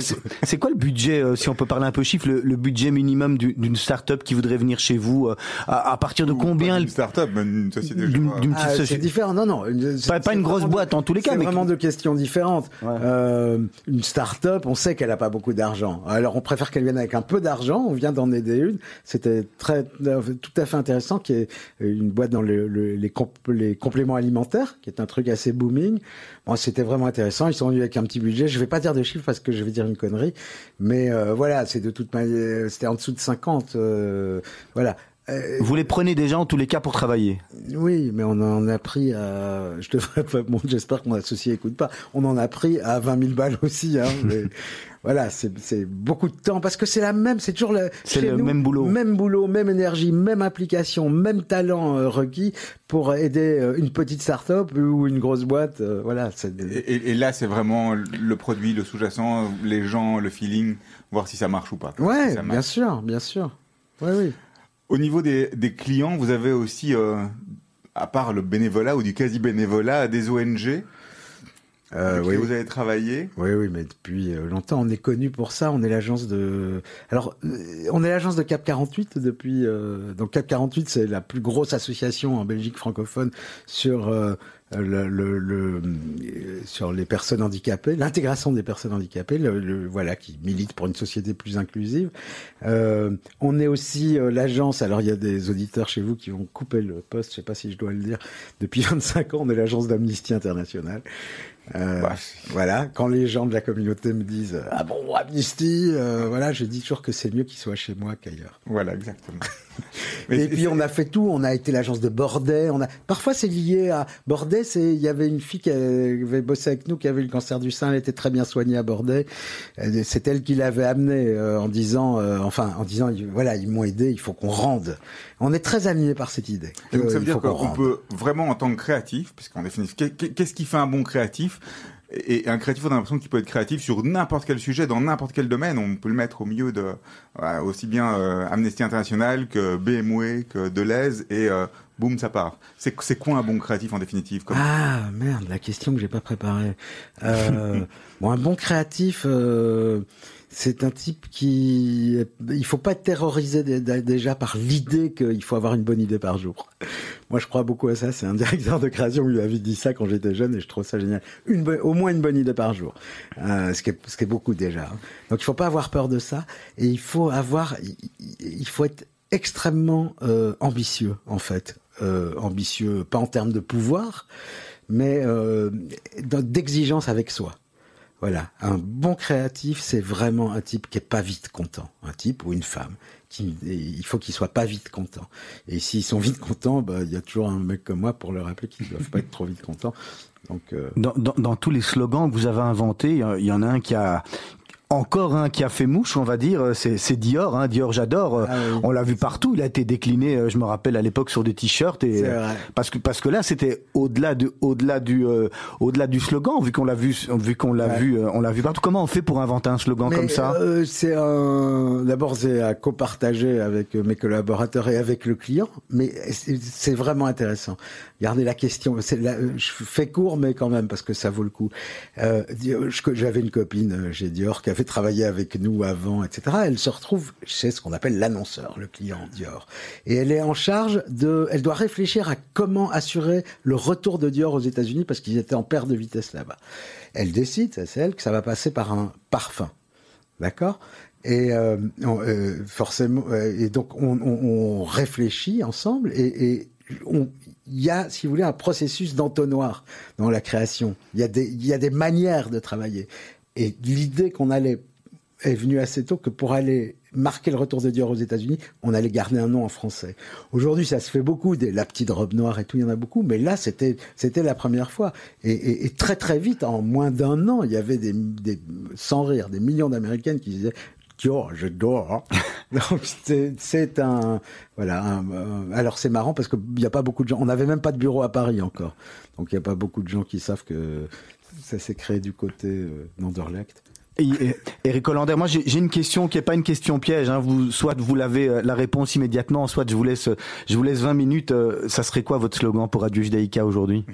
c'est quoi le budget, euh, si on peut parler un peu chiffre, le, le budget minimum du- d'une start-up qui voudrait venir chez vous euh, à, à partir de combien Une elle- start-up, mais une société. d'une d'une petite Ah, société Non, non. une- c'est- Pas- une grosse boîte, en tous les cas, C'est vraiment deux questions différentes. Ouais. Euh, une start-up, on sait qu'elle a pas beaucoup d'argent. Alors, on préfère qu'elle vienne avec un peu d'argent. On vient d'en aider une. C'était très, tout à fait intéressant qu'il y ait une boîte dans le- le- les, comp- les compléments alimentaires, qui est un truc assez booming. Bon, c'était vraiment intéressant. Ils sont venus avec un petit budget. Je vais pas dire de chiffres parce que je vais dire une connerie. Mais euh, voilà, c'est de toute manière, c'était en dessous de 50. euh, voilà. Euh, Vous les prenez déjà en tous les cas pour travailler. oui, mais on en a pris à. Je devrais pas. Bon, j'espère que mon associé écoute pas. On en a pris à 20 000 balles aussi. Hein, mais voilà, c'est c'est beaucoup de temps parce que c'est la même. C'est toujours le. C'est chez le nous, même boulot. Même boulot, même énergie, même application, même talent euh, requis pour aider euh, une petite start-up ou une grosse boîte. euh, voilà, Et, et- et là, c'est vraiment le produit, le sous-jacent, les gens, le feeling, voir si ça marche ou pas. Ouais, Si ça bien marche. sûr, bien sûr. Oui, oui. Au niveau des, des clients, vous avez aussi, euh, à part le bénévolat ou du quasi-bénévolat, des ONG Euh, oui. qui vous avez travaillé? Oui, oui, mais depuis euh, longtemps, on est connu pour ça. On est l'agence de. Alors, euh, on est l'agence de Cap 48 depuis. euh, Donc, Cap 48, c'est la plus grosse association en Belgique francophone sur euh, le, le- le- sur les personnes handicapées, l'intégration des personnes handicapées. Le, le- voilà, qui milite pour une société plus inclusive. Euh, on est aussi euh, l'agence. Alors, il y a des auditeurs chez vous qui vont couper le poste. Je sais pas si je dois le dire. Depuis 25 ans, on est l'agence d'Amnesty International. Euh, Bah, voilà, quand les gens de la communauté me disent ah bon Amnesty, euh, voilà, je dis toujours que c'est mieux qu'ils soient chez moi qu'ailleurs. Voilà, exactement. Et puis on a fait tout, on a été l'agence de Bordet, on a parfois c'est lié à Bordet, c'est il y avait une fille qui avait bossé avec nous qui avait eu le cancer du sein, elle était très bien soignée à Bordet. Euh, C'est elle qui l'avait amenée euh, en disant euh, enfin en disant voilà, ils m'ont aidé, il faut qu'on rende. On est très animés par cette idée. Et donc ça veut dire qu'on peut vraiment en tant que créatif, qu'est- qu'est- qu'est-ce qui fait un bon créatif et un créatif, on a l'impression qu'il peut être créatif sur n'importe quel sujet, dans n'importe quel domaine. On peut le mettre au milieu de voilà, aussi bien euh, Amnesty International que BMW, que Deleuze, et euh, boum, ça part. C'est c'est quoi un bon créatif en définitive comme... Ah merde, la question que j'ai pas préparée. Euh, bon, un bon créatif, euh, c'est un type qui, il faut pas dé- déjà par l'idée qu'il faut avoir une bonne idée par jour. Moi, je crois beaucoup à ça. C'est un directeur de création qui m'avait dit ça quand j'étais jeune et je trouve ça génial. Une, au moins une bonne idée par jour, euh, ce qui est, ce qui est beaucoup déjà. hein. Donc, il faut pas avoir peur de ça et il faut avoir, il, faut être extrêmement euh, ambitieux en fait, euh, ambitieux pas en termes de pouvoir, mais euh, d'exigence avec soi. Voilà, un bon créatif, c'est vraiment un type qui est pas vite content, un type ou une femme. Il faut qu'ils soient pas vite contents. Et s'ils sont vite contents, bah, il y a toujours un mec comme moi pour leur rappeler qu'ils doivent pas être trop vite contents. Donc, euh, Dans, dans, dans tous les slogans que vous avez inventés, il y en a un qui a encore un qui a fait mouche, on va dire, c'est c'est Dior. Hein. Dior, j'adore. Euh, Ah oui. On l'a vu partout. Il a été décliné, euh, je me rappelle à l'époque, sur des t-shirts. Et euh, parce que parce que là, c'était au-delà du au-delà du euh, au-delà du slogan, vu qu'on l'a vu vu qu'on l'a Ouais. vu euh, on l'a vu partout. Comment on fait pour inventer un slogan Mais, comme ça? euh, C'est un. D'abord, c'est à copartager avec mes collaborateurs et avec le client, mais c'est vraiment intéressant. Regardez la question. la- Je fais court, mais quand même parce que ça vaut le coup. Euh, J'avais une copine euh, chez Dior qui avait travaillé avec nous avant, etc. Elle se retrouve chez ce qu'on appelle l'annonceur, le client Dior, et elle est en charge de. Elle doit réfléchir à comment assurer le retour de Dior aux États-Unis parce qu'ils étaient en perte de vitesse là-bas. Elle décide, c'est elle, que ça va passer par un parfum. D'accord? Et euh, euh, forcément, euh, et donc on, réfléchit ensemble et, il y a, si vous voulez, un processus d'entonnoir dans la création. Il y il y a des manières de travailler. Et l'idée qu'on allait est venue assez tôt que pour aller marquer le retour de Dior aux États-Unis, on allait garder un nom en français. Aujourd'hui, ça se fait beaucoup, des, la petite robe noire et tout, il y en a beaucoup, mais là, c'était c'était la première fois. Et, et- et très très vite, en moins d'un an, il y avait des, des sans rire, des millions d'Américaines qui disaient Dior, je dors. Donc c'est- un voilà. un- alors c'est marrant parce qu'il n'y a pas beaucoup de gens. On n'avait même pas de bureau à Paris encore, donc il n'y a pas beaucoup de gens qui savent que ça s'est créé du côté euh, d'Anderlecht. Eric Hollander, moi j'ai une question qui est pas une question piège. Hein. Vous, soit vous l'avez euh, la réponse immédiatement, soit je vous laisse, je vous laisse 20 minutes. euh, ça serait quoi votre slogan pour Radio Judaïka aujourd'hui?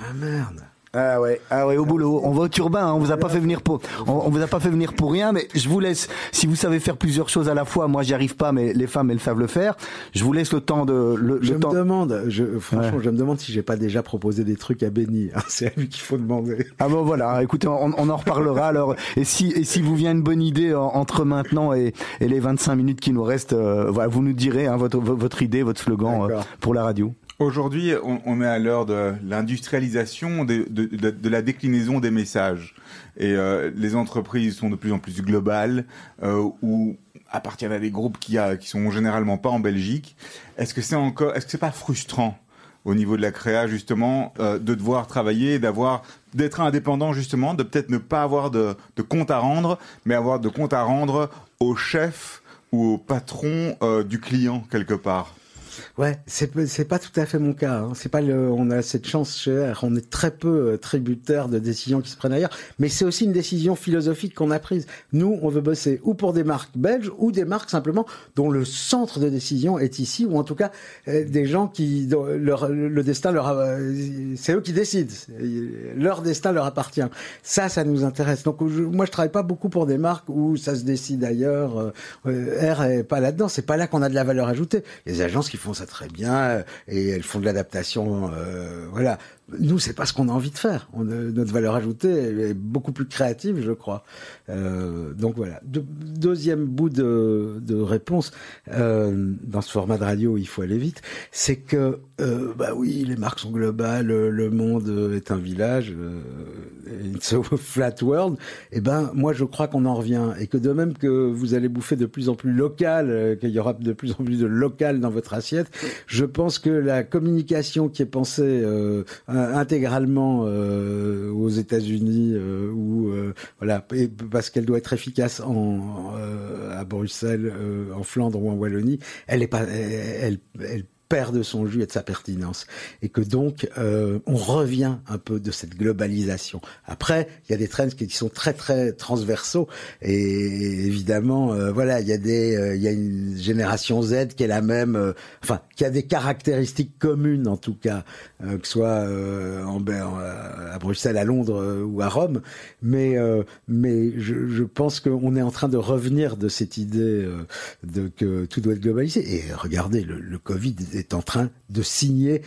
Ah merde. Ah ouais, ah ouais, au boulot. On va au turbin. Hein. On vous a pas fait venir pour, on, on vous a pas fait venir pour rien. Mais je vous laisse. Si vous savez faire plusieurs choses à la fois, moi j'y arrive pas, mais les femmes elles savent le faire. Je vous laisse le temps de le, Je le me temps. demande, je, franchement, Ouais. je me demande si j'ai pas déjà proposé des trucs à Benny. hein. C'est à lui qu'il faut demander. Ah bon voilà, écoutez, on, on en reparlera alors. Et si et si vous vient une bonne idée en- entre maintenant et, et les 25 minutes qui nous restent, euh, voilà, vous nous direz hein, votre votre idée, votre slogan euh, pour la radio. Aujourd'hui, on, on est à l'heure de l'industrialisation, de, de, de- de la déclinaison des messages. Et euh, les entreprises sont de plus en plus globales, euh, ou appartiennent à des groupes qui, a, qui sont généralement pas en Belgique. Est-ce que c'est encore, est-ce que c'est pas frustrant au niveau de la créa justement euh, de devoir travailler, d'avoir, d'être indépendant justement, de peut-être ne pas avoir de, de compte à rendre, mais avoir de compte à rendre au chef ou au patron euh, du client quelque part? Ouais, c'est c'est pas tout à fait mon cas. Hein. C'est pas le, on a cette chance chez. On est très peu euh, tributaire de décisions qui se prennent ailleurs, mais c'est aussi une décision philosophique qu'on a prise. Nous, on veut bosser ou pour des marques belges ou des marques simplement dont le centre de décision est ici, ou en tout cas euh, des gens qui dont leur le destin leur, euh, c'est eux qui décident. Leur destin leur appartient. Ça, ça nous intéresse. Donc moi, je travaille pas beaucoup pour des marques où ça se décide ailleurs. R est pas là-dedans. C'est pas là qu'on a de la valeur ajoutée. Il agences qui font ça très bien euh, et elles font de l'adaptation. euh, voilà. Nous, c'est pas ce qu'on a envie de faire. Notre valeur ajoutée est beaucoup plus créative, je crois. Euh, donc voilà. De- deuxième bout de, réponse euh, dans ce format de radio, il faut aller vite. C'est que euh, bah oui, les marques sont globales, le monde est un village, it's a flat world. Et ben moi, je crois qu'on en revient et que de même que vous allez bouffer de plus en plus local, qu'il y aura de plus en plus de local dans votre assiette, je pense que la communication qui est pensée intégralement euh, aux États-Unis euh, ou euh, parce qu'elle doit être efficace en, euh, à Bruxelles, euh, en Flandre ou en Wallonie, elle est pas, elle perd de son jus et de sa pertinence. Et que donc euh, on revient un peu de cette globalisation. Après, il y a des trends qui sont très très transversaux. Et évidemment euh, voilà, il y a des euh, il y a une génération Z qui est la même euh, enfin qui a des caractéristiques communes en tout cas euh, que ce soit euh, en, en, à Bruxelles, à Londres ou à Rome, mais mais je, je pense qu'on est en train de revenir de cette idée de que tout doit être globalisé. Et regardez le, le Covid est en train de signer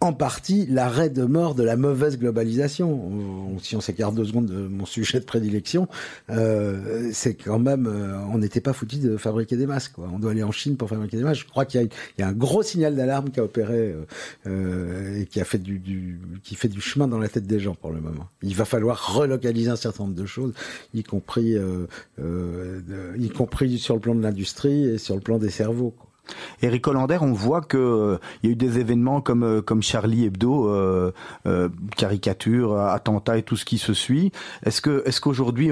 en partie l'arrêt de mort de la mauvaise globalisation. On- si on s'écarte deux secondes de mon sujet de prédilection, euh, c'est quand même, euh, on n'était pas foutu de fabriquer des masques. On doit aller en Chine pour fabriquer des masques. Je crois qu'il y, a- un gros signal d'alarme qui a opéré euh, euh, et qui a fait du, qui fait du chemin dans la tête des gens pour le moment. Il va falloir relocaliser un certain nombre de choses, y compris, y compris sur le plan de l'industrie et sur le plan des cerveaux. Eric Hollander, on voit que euh, il y a eu des événements comme euh, comme Charlie Hebdo, euh, caricature, attentat et tout ce qui se suit. Est-ce que est-ce qu'aujourd'hui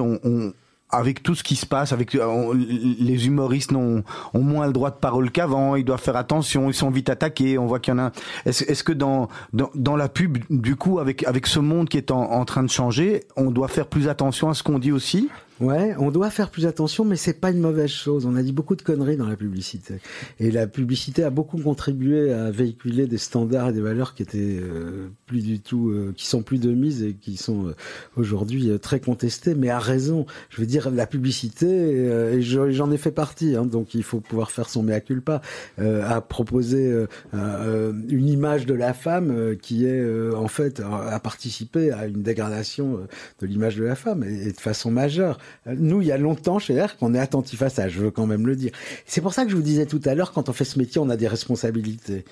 avec tout ce qui se passe, avec les humoristes ont, moins le droit de parole qu'avant, ils doivent faire attention, ils sont vite attaqués. On voit qu'il y en a. Est-ce que dans, dans la pub, du coup, avec avec ce monde qui est en train de changer, on doit faire plus attention à ce qu'on dit aussi? Ouais, on doit faire plus attention, mais c'est pas une mauvaise chose. On a dit beaucoup de conneries dans la publicité, et la publicité a beaucoup contribué à véhiculer des standards et des valeurs qui étaient euh, plus du tout, euh, qui sont plus de mise et qui sont euh, aujourd'hui très contestées, mais à raison. Je veux dire, la publicité, et je- j'en ai fait partie, hein, donc il faut pouvoir faire son mea culpa, à proposer une image de la femme qui est en fait à participer à une dégradation de l'image de la femme et de façon majeure. Nous, il y a longtemps chez R qu'on est attentif à ça. Je veux quand même le dire. C'est pour ça que je vous disais tout à l'heure, quand on fait ce métier, on a des responsabilités.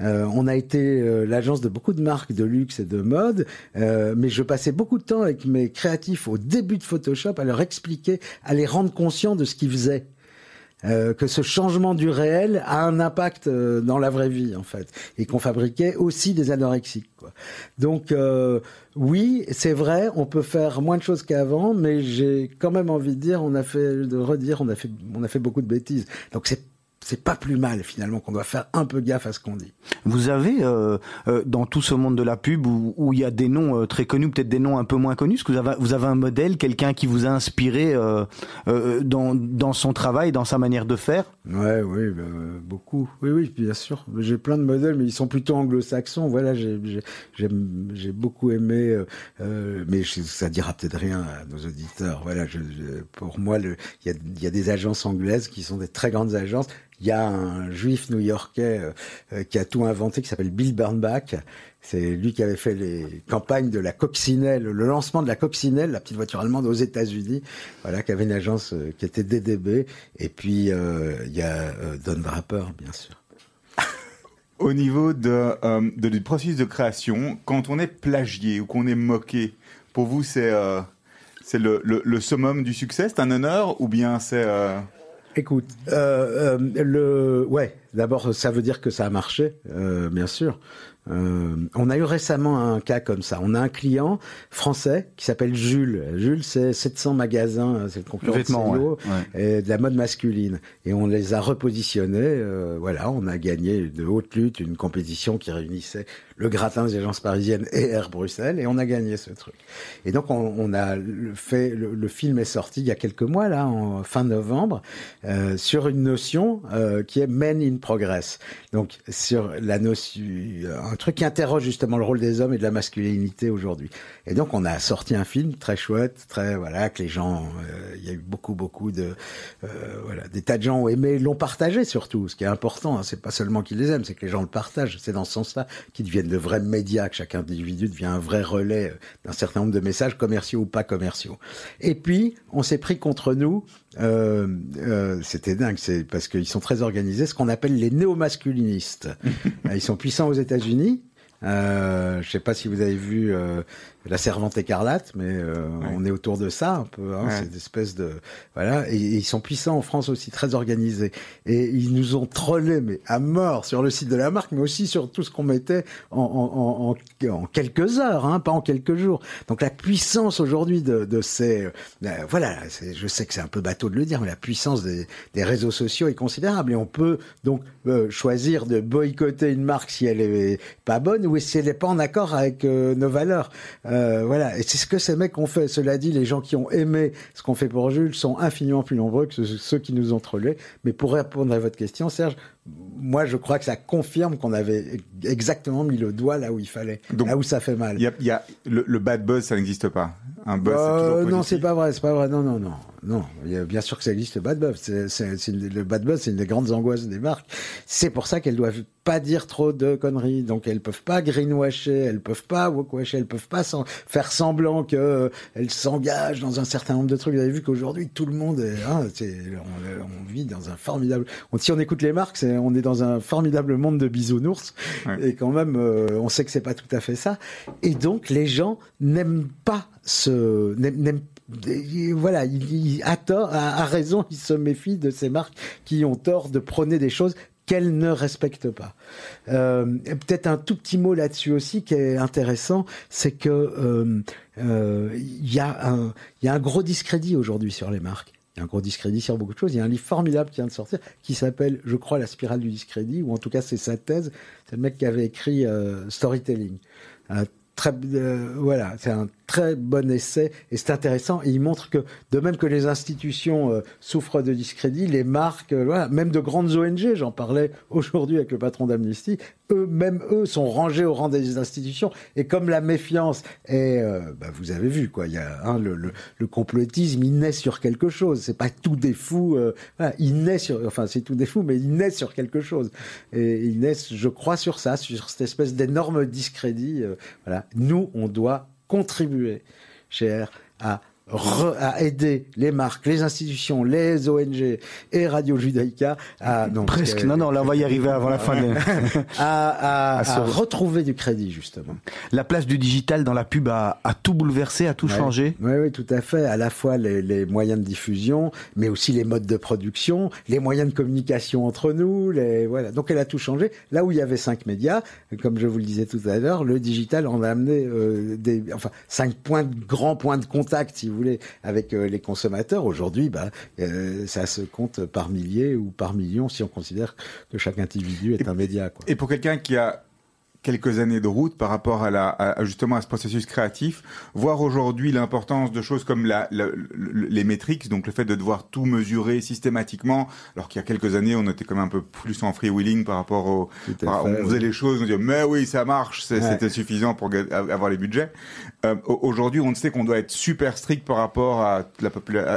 Euh, on a été euh, l'agence de beaucoup de marques de luxe et de mode, euh, mais je passais beaucoup de temps avec mes créatifs au début de Photoshop à leur expliquer, à les rendre conscients de ce qu'ils faisaient. Euh, que ce changement du réel a un impact euh, dans la vraie vie en fait et qu'on fabriquait aussi des anorexiques quoi. Donc euh, oui, c'est vrai, on peut faire moins de choses qu'avant, mais j'ai quand même envie de dire, on a fait de redire, on a fait on a fait beaucoup de bêtises. Donc c'est c'est pas plus mal finalement qu'on doit faire un peu gaffe à ce qu'on dit. Vous avez euh, euh, dans tout ce monde de la pub où, où il y a des noms euh, très connus, peut-être des noms un peu moins connus, est-ce que vous avez, vous avez un modèle, quelqu'un qui vous a inspiré dans, dans son travail, dans sa manière de faire? Ouais, oui, bah, beaucoup. Oui, oui, bien sûr. J'ai plein de modèles, mais ils sont plutôt anglo-saxons. Voilà, j'ai beaucoup aimé, mais je- ça dira peut-être rien à nos auditeurs. Voilà, je, je- pour moi, le- il y a, il y a des agences anglaises qui sont des très grandes agences. Il y a un juif new-yorkais euh, euh, qui a tout inventé, qui s'appelle Bill Bernbach. C'est lui qui avait fait les campagnes de la coccinelle, le lancement de la coccinelle, la petite voiture allemande aux États-Unis. Voilà, qui avait une agence euh, qui était DDB. Et puis il y a Don Draper, bien sûr. Au niveau du processus de création, quand on est plagié ou qu'on est moqué, pour vous, c'est euh, le summum du succès C'est un honneur ou bien c'est... Écoute, euh, euh, le ouais, d'abord ça veut dire que ça a marché, euh, bien sûr. Euh, on a eu récemment un cas comme ça. On a un client français qui s'appelle Jules. Jules, c'est 700 magasins, c'est le concurrent de Vêtements, Célio, ouais. et de la mode masculine. Et on les a repositionnés. euh, voilà, on a gagné de haute lutte une compétition qui réunissait le gratin des agences parisiennes et Air Bruxelles, et on a gagné ce truc. Et donc on, on a fait, le, le film est sorti il y a quelques mois là, en fin novembre, euh, sur une notion qui est Men in Progress. Donc sur la notion, un truc qui interroge justement le rôle des hommes et de la masculinité aujourd'hui. Et donc on a sorti un film très chouette, très voilà que les gens, euh, il y a eu beaucoup beaucoup de euh, voilà des tas de gens ont aimé, l'ont partagé surtout. Ce qui est important, hein, c'est pas seulement qu'ils les aiment, c'est que les gens le partagent. C'est dans ce sens-là qu'ils deviennent de vrais médias, que chaque individu devient un vrai relais euh, d'un certain nombre de messages commerciaux ou pas commerciaux. Et puis on s'est pris contre nous. Euh, euh, C'était dingue, c'est parce qu'ils sont très organisés, ce qu'on appelle les néo-masculinistes. Ils sont puissants aux États-Unis. Euh, je sais pas si vous avez vu euh, la Servante écarlate, mais euh, on est autour de ça un peu. Hein, Ouais. C'est une espèce de voilà. Et, et ils sont puissants en France aussi, très organisés. Et ils nous ont trollés mais à mort sur le site de la marque, mais aussi sur tout ce qu'on mettait en, en, en, en, quelques heures, hein, pas en quelques jours. Donc la puissance aujourd'hui de, de ces euh, voilà, c'est- je sais que c'est un peu bateau de le dire, mais la puissance des, des réseaux sociaux est considérable et on peut donc euh, choisir de boycotter une marque si elle est pas bonne ou si elle n'est pas en accord avec euh, nos valeurs. Euh, voilà, et c'est ce que ces mecs ont fait. Cela dit, les gens qui ont aimé ce qu'on fait pour Jules sont infiniment plus nombreux que ceux- ceux qui nous ont trollés. Mais pour répondre à votre question, Serge, moi je crois que ça confirme qu'on avait exactement mis le doigt là où il fallait, Donc, là où ça fait mal. y a, y a- le, le bad buzz, ça n'existe pas. Un buzz, c'est Euh, non, c'est pas vrai, c'est pas vrai. Non, non, non, non. Il y a bien sûr que ça existe le bad buzz. C'est, c'est, c'est une- le bad buzz, c'est une des grandes angoisses des marques. C'est pour ça qu'elles doivent pas dire trop de conneries. Donc elles peuvent pas greenwasher, elles peuvent pas wokewasher, elles peuvent pas faire semblant que euh, elles s'engagent dans un certain nombre de trucs. Vous avez vu qu'aujourd'hui tout le monde, est, hein, c'est, on, on vit dans un formidable. On, si on écoute les marques, c'est, on est dans un formidable monde de bisounours. Ouais. Et quand même, euh, on sait que c'est pas tout à fait ça. Et donc les gens n'aiment pas ce, n'aiment, voilà, il, il- à tort, à, à raison, ils se méfient de ces marques qui ont tort de prôner des choses qu'elles ne respectent pas. Euh, Peut-être un tout petit mot là-dessus aussi qui est intéressant, c'est que euh, euh, y il y a un gros discrédit aujourd'hui sur les marques. Il y a un gros discrédit sur beaucoup de choses. Il y a un livre formidable qui vient de sortir qui s'appelle, je crois, La spirale du discrédit, ou en tout cas c'est sa thèse. C'est le mec qui avait écrit euh, Storytelling. Euh, voilà, c'est un très bon essai et c'est intéressant. Et il montre que de même que les institutions euh, souffrent de discrédit, les marques, euh, même de grandes ONG, j'en parlais aujourd'hui avec le patron d'Amnesty, eux, même eux, sont rangés au rang des institutions. Et comme la méfiance est, euh, bah, vous avez vu quoi, il y a hein, le, complotisme, il naît sur quelque chose. C'est pas tout des fous. voilà, il naît sur, enfin c'est tout des fous, mais il naît sur quelque chose. Et il naît, je crois, sur ça, sur cette espèce d'énorme discrédit. voilà, nous, on doit contribuer, cher, à à aider les marques, les institutions, les ONG et Radio Judaïka à non, Presque. que- Non, non, là, on va y arriver avant la fin. de- à, à- À se- à retrouver du crédit justement. La place du digital dans la pub a, a tout bouleversé, a tout Ouais. changé. Oui, oui, tout à fait. À la fois les, les moyens de diffusion, mais aussi les modes de production, les moyens de communication entre nous. Les, voilà. Donc elle a tout changé. Là où il y avait cinq médias, comme je vous le disais tout à l'heure, le digital en a amené euh, des, enfin, cinq points de grands points de contact, si vous voulez, avec euh, les consommateurs. Aujourd'hui, bah, euh, ça se compte par milliers ou par millions si on considère que chaque individu est un média. Quoi. Et pour quelqu'un qui a quelques années de route par rapport à la à- justement à ce processus créatif, voir aujourd'hui l'importance de choses comme la, la- le- les métriques, donc le fait de devoir tout mesurer systématiquement, alors qu'il y a quelques années on était quand même un peu plus en freewheeling par rapport au, par- fait, on faisait oui. les choses, on disait mais oui ça marche, Ouais. c'était suffisant pour avoir les budgets. Euh, au- aujourd'hui on sait qu'on doit être super strict par rapport à la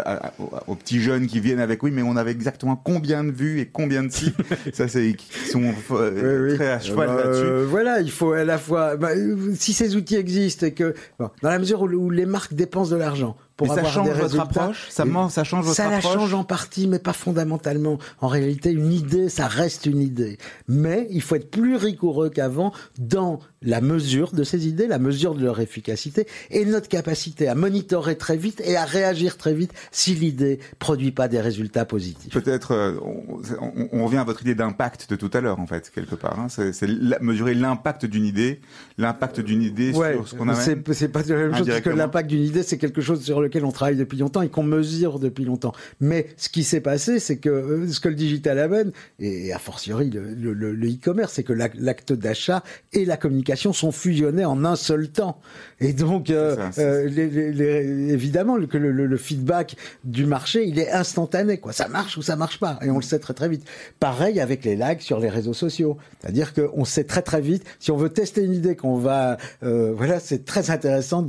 à- aux- petits jeunes qui viennent avec oui mais on avait exactement combien de vues et combien de sites, ça c'est qui sont euh, Oui, oui. très à cheval Bah, là-dessus. euh, il faut à la fois. bah, si ces outils existent et que, dans la mesure où les marques dépensent de l'argent pour Mais ça change des votre approche? Ça, et- man- ça change votre ça la approche? change en partie, mais pas fondamentalement. En réalité, une idée, ça reste une idée. Mais il faut être plus rigoureux qu'avant dans la mesure de ces idées, la mesure de leur efficacité et notre capacité à monitorer très vite et à réagir très vite si l'idée produit pas des résultats positifs. Peut-être, euh, on, on- on revient à votre idée d'impact de tout à l'heure, en fait, quelque part. hein. C'est c'est la- mesurer l'impact d'une idée, l'impact d'une idée Ouais, sur ce qu'on amène. c'est c'est pas la même chose parce que l'impact d'une idée, c'est quelque chose sur lequel on travaille depuis longtemps et qu'on mesure depuis longtemps. Mais ce qui s'est passé, c'est que euh, ce que le digital amène, et a fortiori le e-commerce, c'est que l'ac- l'acte d'achat et la communication sont fusionnés en un seul temps. Et donc, euh, C'est ça, c'est euh, les- les- les- évidemment, que le, le- le feedback du marché, il est instantané. Quoi. Ça marche ou ça marche pas. Et on le sait très très vite. Pareil avec les likes sur les réseaux sociaux. C'est-à-dire qu'on sait très très vite, si on veut tester une idée qu'on va... euh, voilà, c'est très intéressant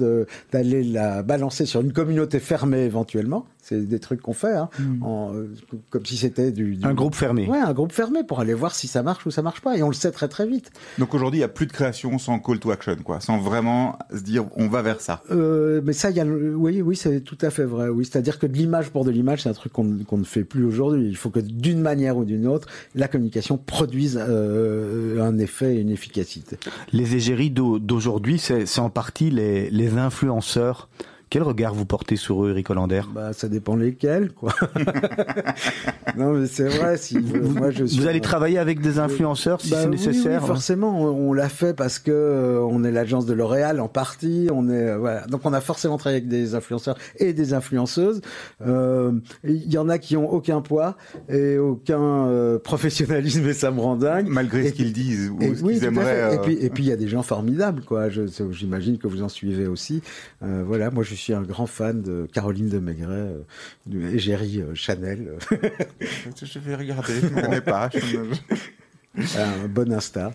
d'aller la balancer sur une communauté fermée éventuellement. C'est des trucs qu'on fait, hein, en, euh, comme si c'était du, du- Un groupe fermé. Ouais, un groupe fermé pour aller voir si ça marche ou ça marche pas. Et on le sait très très vite. Donc aujourd'hui, il n'y a plus de création sans call to action, quoi, sans vraiment se dire on va vers ça. Euh, mais ça, il y a, oui, oui, c'est tout à fait vrai. Oui, c'est-à-dire que de l'image pour de l'image, c'est un truc qu'on ne- fait plus aujourd'hui. Il faut que d'une manière ou d'une autre, la communication produise euh, un effet et une efficacité. Les égéries d'au- d'aujourd'hui, c'est c'est en partie les, les influenceurs. Quel regard vous portez sur eux, Eric Hollander? Bah, ça dépend lesquels, quoi. non, mais c'est vrai. Si moi, je suis Vous allez travailler avec des influenceurs si Bah c'est nécessaire oui, forcément, on, on l'a fait parce que euh, on est l'agence de L'Oréal en partie. On est euh, voilà, donc on a forcément travaillé avec des influenceurs et des influenceuses. Euh, Il y en a qui ont aucun poids et aucun euh, professionnalisme et ça me rend dingue. Malgré Et ce qu'ils disent ou Et ce oui, qu'ils tout à aimeraient. fait. Et euh, puis, et puis il y a des gens formidables, quoi. J'imagine que vous en suivez aussi. Euh, voilà, moi je suis un grand fan de Caroline de Maigret, euh, de Égérie euh, Chanel, Je vais regarder, je ne connais pas. je- un bon Insta.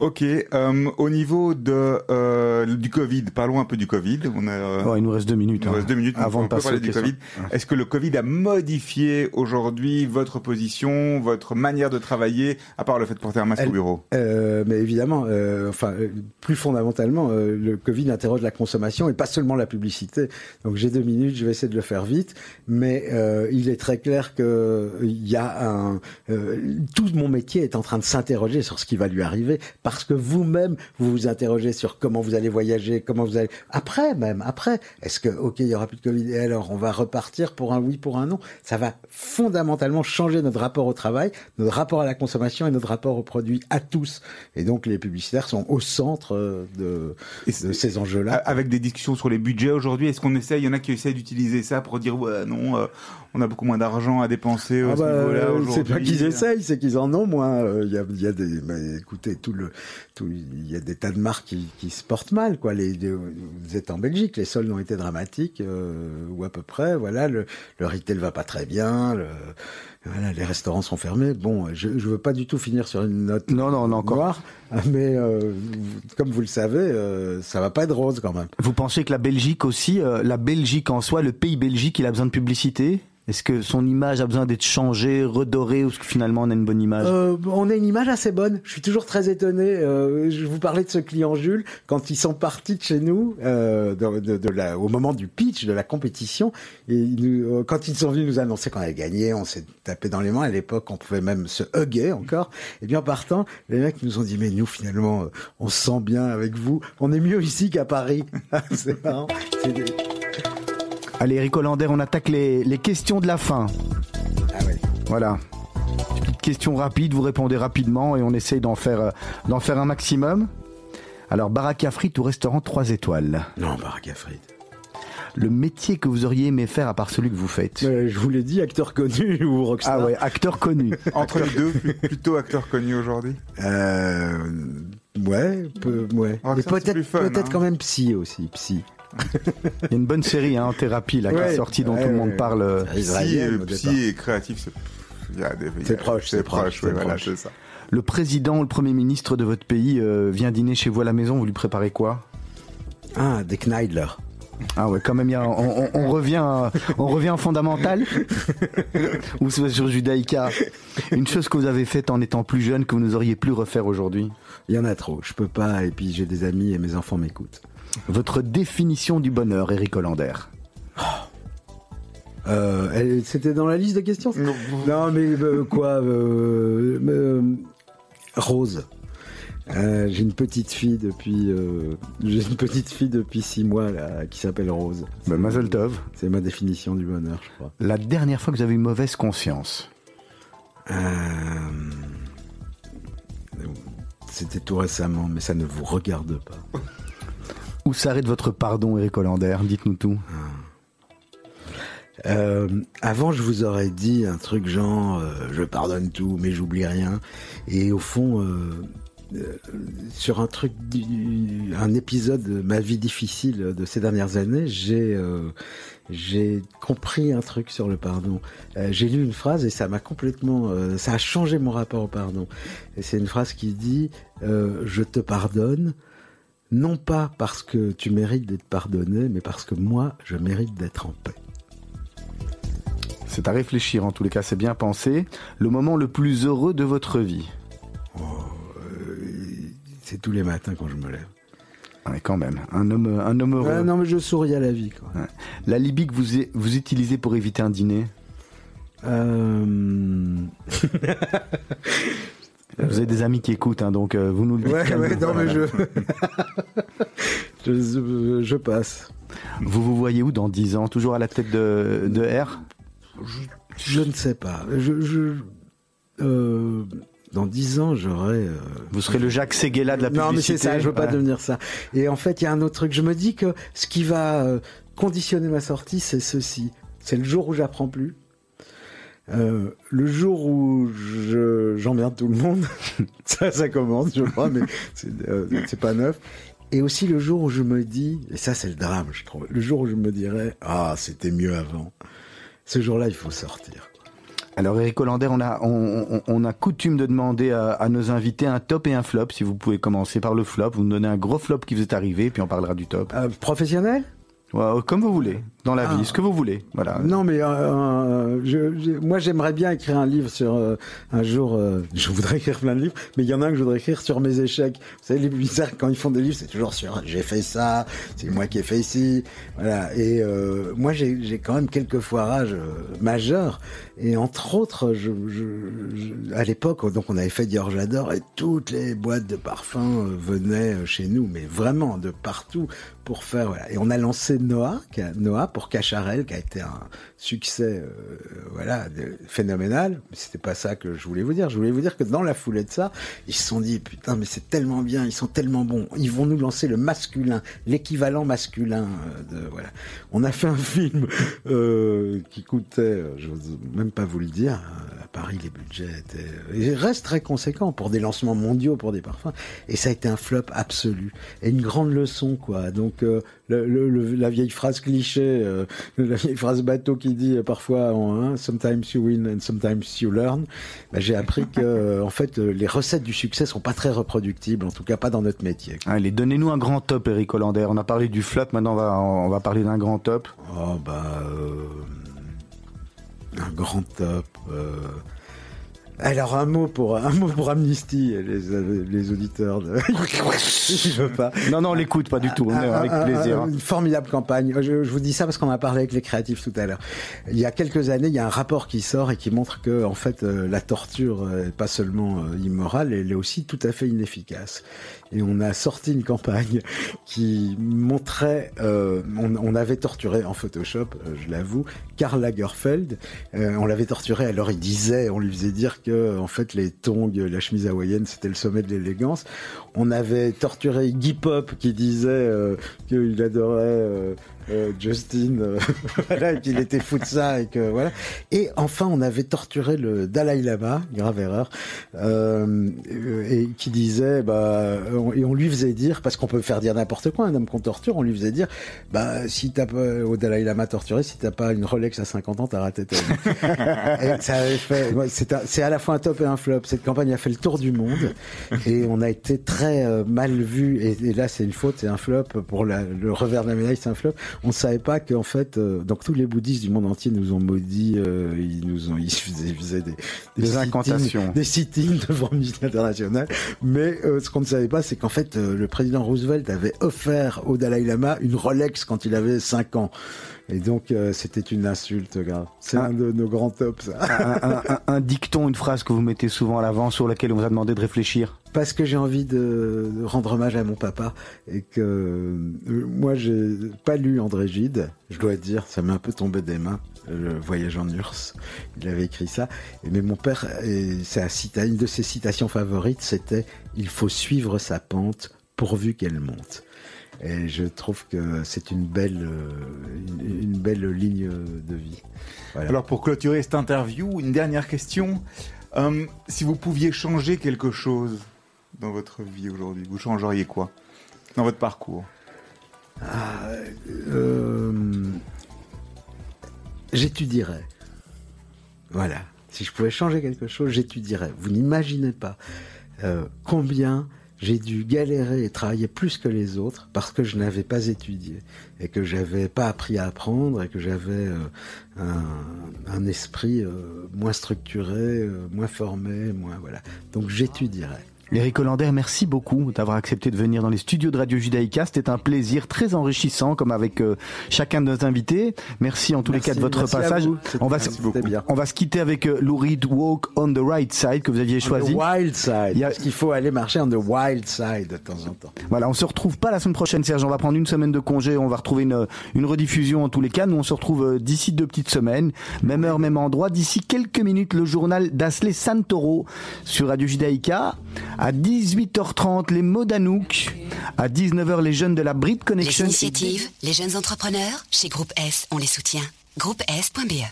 Ok, euh, au niveau de euh, du Covid, parlons un peu du Covid. On a, euh, Oh, Il nous reste deux minutes. il nous hein, reste deux minutes avant de passer parler du. Covid. Est-ce que le Covid a modifié aujourd'hui votre position, votre manière de travailler, à part le fait de porter un masque Elle- au bureau? Euh, mais évidemment, euh, enfin, plus fondamentalement, euh, le Covid interroge la consommation et pas seulement la publicité. Donc j'ai deux minutes, je vais essayer de le faire vite, mais euh, il est très clair que il y a un euh, tout mon métier est en train de s'interroger sur ce qui va lui arriver parce que vous-même vous vous interrogez sur comment vous allez voyager, comment vous allez après même après. Est-ce que ok il y aura plus de Covid et alors on va repartir pour un oui pour un non? Ça va fondamentalement changer notre rapport au travail, notre rapport à la consommation et notre rapport aux produits à tous. Et donc les publicitaires sont au centre euh, de, de ces enjeux-là. Avec des discussions sur les budgets aujourd'hui, est-ce qu'on essaye Il y en a qui essayent d'utiliser ça pour dire ouais non, euh, on a beaucoup moins d'argent à dépenser Ah ce bah, niveau-là euh, aujourd'hui. c'est pas qu'ils essayent, c'est qu'ils en ont moins. Euh, Il y, a, il y a des, mais écoutez, tout le, tout, il y a des tas de marques qui, qui se portent mal, quoi. Les, les- vous êtes en Belgique, les soldes ont été dramatiques, euh, ou à peu près. Voilà, le, le retail va pas très bien. Le, voilà, les restaurants sont fermés. Bon, je, je veux pas du tout finir sur une note Non, non, on a encore. noire, mais euh, comme vous le savez, euh, ça va pas être rose quand même. Vous pensez que la Belgique aussi, euh, la Belgique en soi, le pays Belgique, il a besoin de publicité? Est-ce que son image a besoin d'être changée, redorée, ou est-ce que finalement on a une bonne image? Euh, on a une image assez bonne. Je suis toujours très étonné. Euh, je vous parlais de ce client Jules quand ils sont partis de chez nous euh, de, de- de la, au moment du pitch de la compétition. Et ils nous- quand ils sont venus nous annoncer qu'on avait gagné, on s'est tapé dans les mains. À l'époque, on pouvait même se hugger encore. Et bien en partant, les mecs nous ont dit mais nous finalement, euh, on se sent bien avec vous. On est mieux ici qu'à Paris. C'est marrant. Des- Allez, Eric Hollander, on attaque les, les questions de la fin. Ah ouais. Voilà. Petite question rapide, vous répondez rapidement et on essaye d'en faire, euh, d'en faire un maximum. Alors, baraque à frites ou restaurant 3 étoiles Non, baraque à frites. Le métier que vous auriez aimé faire à part celui que vous faites Euh, je vous l'ai dit, acteur connu ou rockstar. Ah ouais, acteur connu. Entre les deux, plutôt acteur connu aujourd'hui? Euh, ouais, peu, ouais. C'est peut-être, peut-être hein. quand même psy aussi, psy. Il y a une bonne série hein, en thérapie là, qui est sortie dont Ouais, tout le monde ouais. parle. euh. Psy, psy et créatif, c'est il y a des- il y a- C'est proche, c'est c'est proche, proche, ouais, c'est voilà, proche. c'est ça. Le président ou le premier ministre de votre pays euh, vient dîner chez vous à la maison, vous lui préparez quoi? Ah, des Kneidler. Ah ouais, quand même, il y a- on, on- on revient, on revient en fondamental ou sur Judaïka. Une chose que vous avez faite en étant plus jeune que vous nous auriez plus refaire aujourd'hui. Il y en a trop, je peux pas, et puis j'ai des amis et mes enfants m'écoutent. Votre définition du bonheur, Eric Hollander. Euh, c'était dans la liste de questions Non, mais euh, quoi euh, euh, Rose. Euh, j'ai une petite fille depuis euh, j'ai une petite fille depuis six mois là qui s'appelle Rose. Ben, Mazel Tov. C'est ma définition du bonheur, je crois. La dernière fois que vous avez eu mauvaise conscience. Euh, C'était tout récemment, mais ça ne vous regarde pas. Où s'arrête votre pardon, Eric Hollander? Dites-nous tout. Euh, avant, je vous aurais dit un truc genre euh, je pardonne tout, mais j'oublie rien. Et au fond, euh, euh, sur un truc, du- un épisode de ma vie difficile de ces dernières années, j'ai euh, j'ai compris un truc sur le pardon. Euh, j'ai lu une phrase et ça m'a complètement, euh, ça a changé mon rapport au pardon. Et c'est une phrase qui dit je te pardonne. Non pas parce que tu mérites d'être pardonné, mais parce que moi, je mérite d'être en paix. C'est à réfléchir, en tous les cas, c'est bien pensé. Le moment le plus heureux de votre vie. C'est tous les matins quand je me lève. Ouais, quand même. Un homme, un homme heureux. Ouais, non, mais je souris à la vie. Quoi. Ouais. La Libye que vous, vous utilisez pour éviter un dîner Euh... Vous avez des amis qui écoutent, hein, donc euh, vous nous le dites. Ouais, ouais, non, mais je... je, je- je passe. Vous vous voyez où dans 10 ans? Toujours à la tête de, de R? Je ne sais pas. Je, je- euh, Dans dix ans, j'aurai... euh, Vous serez le Jacques Séguéla de la publicité Non, mais c'est ça, je veux pas Ouais. devenir ça. Et en fait, il y a un autre truc. Je me dis que ce qui va euh, conditionner ma sortie, c'est ceci. C'est le jour où j'apprends plus. Euh, le jour où je- j'emmerde tout le monde, ça, ça commence, je crois, mais c'est euh, pas neuf. Et aussi le jour où je me dis, et ça c'est le drame, je trouve, le jour où je me dirais, ah, c'était mieux avant. Ce jour-là, il faut sortir. Alors Eric Hollander, on a, on, on- on a coutume de demander à, à nos invités un top et un flop. Si vous pouvez commencer par le flop, vous nous donnez un gros flop qui vous est arrivé, puis on parlera du top. Euh, professionnel? Ouais, comme vous voulez, dans la Ah. vie, ce que vous voulez. Voilà. Non, mais euh, euh, je, je- moi j'aimerais bien écrire un livre sur euh, un jour. euh, je voudrais écrire plein de livres, mais il y en a un que je voudrais écrire sur mes échecs. Vous savez, les bizarres quand ils font des livres, c'est toujours sur j'ai fait ça, c'est moi qui ai fait ici, voilà. Et euh, moi j'ai quand même quelques foirages euh, majeurs. Et entre autres, je, je- à l'époque, donc on avait fait Dior J'adore et toutes les boîtes de parfums venaient chez nous, mais vraiment de partout pour faire. Voilà. Et on a lancé Noah, Noah pour Cacharel, qui a été un succès, euh, voilà, phénoménal. Mais c'était pas ça que je voulais vous dire. Je voulais vous dire que dans la foulée de ça, ils se sont dit putain, mais c'est tellement bien, ils sont tellement bons. Ils vont nous lancer le masculin, l'équivalent masculin euh, de voilà. On a fait un film euh, qui coûtait, je n'ose même pas vous le dire. Euh, Paris, les budgets étaient, ils restent très conséquents pour des lancements mondiaux pour des parfums. Et ça a été un flop absolu et une grande leçon quoi. Donc euh, le, le- le- la vieille phrase cliché, euh, la vieille phrase bateau qui dit euh, parfois en, hein, sometimes you win and sometimes you learn. Bah, J'ai appris que euh, en fait euh, les recettes du succès sont pas très reproductibles, en tout cas pas dans notre métier. Allez, donnez-nous un grand top, Eric Hollander. On a parlé du flop, maintenant on va, on va parler d'un grand top. Oh bah euh, un grand top. euh. Alors un mot pour un mot pour Amnesty, les, les auditeurs. De... Je veux pas. Non, non, on l'écoute pas du tout, Un- avec un- plaisir. un- Une formidable campagne. Je, je vous dis ça parce qu'on a parlé avec les créatifs tout à l'heure. Il y a quelques années, il y a un rapport qui sort et qui montre que, en fait, euh, la torture euh, est pas seulement immorale, elle est aussi tout à fait inefficace. Et on a sorti une campagne qui montrait, euh, on, on avait torturé en Photoshop, je l'avoue, Karl Lagerfeld. Euh, on l'avait torturé. Alors il disait, on lui faisait dire que, en fait, les tongs, la chemise hawaïenne, c'était le sommet de l'élégance. On avait torturé Iggy Pop qui disait euh, qu'il adorait euh, euh, Justin, voilà, qu'il était fou de ça et que voilà. Et enfin, on avait torturé le Dalai Lama, grave erreur, et qui disait, bah, on- et on lui faisait dire, parce qu'on peut faire dire n'importe quoi, un homme qu'on torture, on lui faisait dire, bah, si t'as pas au Dalai Lama torturé, si t'as pas une Rolex à 50 ans, t'as raté ta vie. ça avait fait, c'est à la fois un top et un flop. Cette campagne a fait le tour du monde et on a été très euh, mal vu. Et, et là, c'est une faute, c'est un flop. Pour la- le revers de la médaille, c'est un flop. On savait pas qu'en fait, euh, donc tous les bouddhistes du monde entier nous ont maudits. euh, ils nous ont, ils faisaient, ils faisaient des, Des sit-ins- incantations. des sit-ins devant Amnesty International. Mais euh, ce qu'on ne savait pas, c'est qu'en fait, euh, le président Roosevelt avait offert au Dalai Lama une Rolex quand il avait 5 ans. Et donc, euh, c'était une insulte, grave. C'est Ah. un de nos grands tops, un, un- dicton, une phrase que vous mettez souvent à l'avant sur laquelle on vous a demandé de réfléchir. Parce que j'ai envie de, rendre hommage à mon papa et que euh, moi j'ai pas lu André Gide, je dois dire, ça m'est un peu tombé des mains. Le voyage en URSS, il avait écrit ça. Mais mon père, et sa cita, une de ses citations favorites, c'était "Il faut suivre sa pente pourvu qu'elle monte". Et je trouve que c'est une belle, euh, une, une belle ligne de vie. Voilà. Alors pour clôturer cette interview, une dernière question. Euh, si vous pouviez changer quelque chose dans votre vie aujourd'hui, vous changeriez quoi dans votre parcours? Euh, j'étudierais. Voilà. Si je pouvais changer quelque chose, j'étudierais. Vous n'imaginez pas euh, combien j'ai dû galérer et travailler plus que les autres parce que je n'avais pas étudié et que j'avais pas appris à apprendre et que j'avais euh, un, esprit euh, moins structuré, euh, moins formé, moins voilà. Donc j'étudierais. Eric Hollander, merci beaucoup d'avoir accepté de venir dans les studios de Radio Judaïka. C'était un plaisir très enrichissant, comme avec euh, chacun de nos invités. Merci en tous les cas de votre passage. On va, se, on va se quitter avec euh, Lou Reed Walk on the Right Side que vous aviez choisi. On the wild side. Il y a- Parce qu'il faut aller marcher on the wild side de temps en temps. Voilà, on se retrouve pas la semaine prochaine, Serge. On va prendre une semaine de congé. On va retrouver une, une rediffusion en tous les cas. Nous, on se retrouve euh, d'ici deux petites semaines. Même heure, même endroit. D'ici quelques minutes, le journal d'Asley Santoro sur Radio Judaïka. À 18h30, les mots d'Anouk. À 19h, les jeunes de la Brit Les Connection. initiatives, les jeunes entrepreneurs, chez Groupe S, on les soutient. Groupe S.be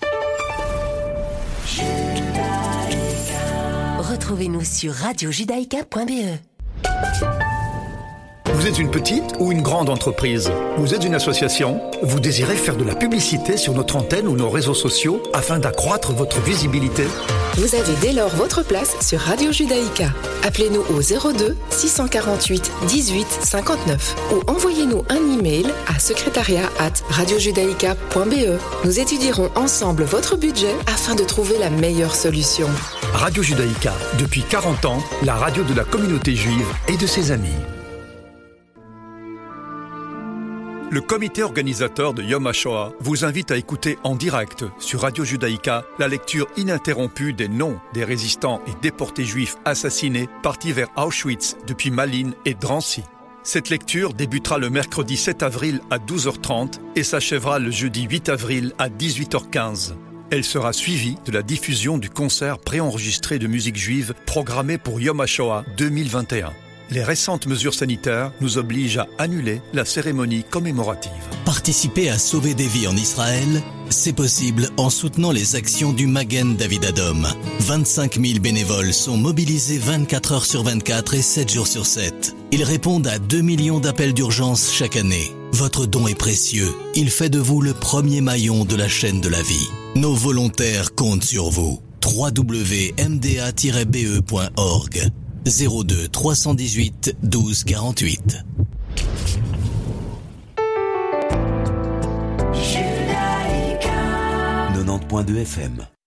Retrouvez-nous sur radiojudaïka.be. Vous êtes une petite ou une grande entreprise? Vous êtes une association? Vous désirez faire de la publicité sur notre antenne ou nos réseaux sociaux afin d'accroître votre visibilité? Vous avez dès lors votre place sur Radio Judaïka. Appelez-nous au 02 648 18 59 ou envoyez-nous un email à secrétariat at radiojudaïka.be. Nous étudierons ensemble votre budget afin de trouver la meilleure solution. Radio Judaïka, depuis 40 ans, la radio de la communauté juive et de ses amis. Le comité organisateur de Yom HaShoah vous invite à écouter en direct sur Radio Judaïka la lecture ininterrompue des noms des résistants et déportés juifs assassinés partis vers Auschwitz depuis Malines et Drancy. Cette lecture débutera le mercredi 7 avril à 12h30 et s'achèvera le jeudi 8 avril à 18h15. Elle sera suivie de la diffusion du concert préenregistré de musique juive programmé pour Yom HaShoah 2021. Les récentes mesures sanitaires nous obligent à annuler la cérémonie commémorative. Participer à sauver des vies en Israël, c'est possible en soutenant les actions du Magen David Adom. 25 000 bénévoles sont mobilisés 24 heures sur 24 et 7 jours sur 7. Ils répondent à 2 millions d'appels d'urgence chaque année. Votre don est précieux. Il fait de vous le premier maillon de la chaîne de la vie. Nos volontaires comptent sur vous. www.mda-be.org 02 318 12 48 90 101.2 FM.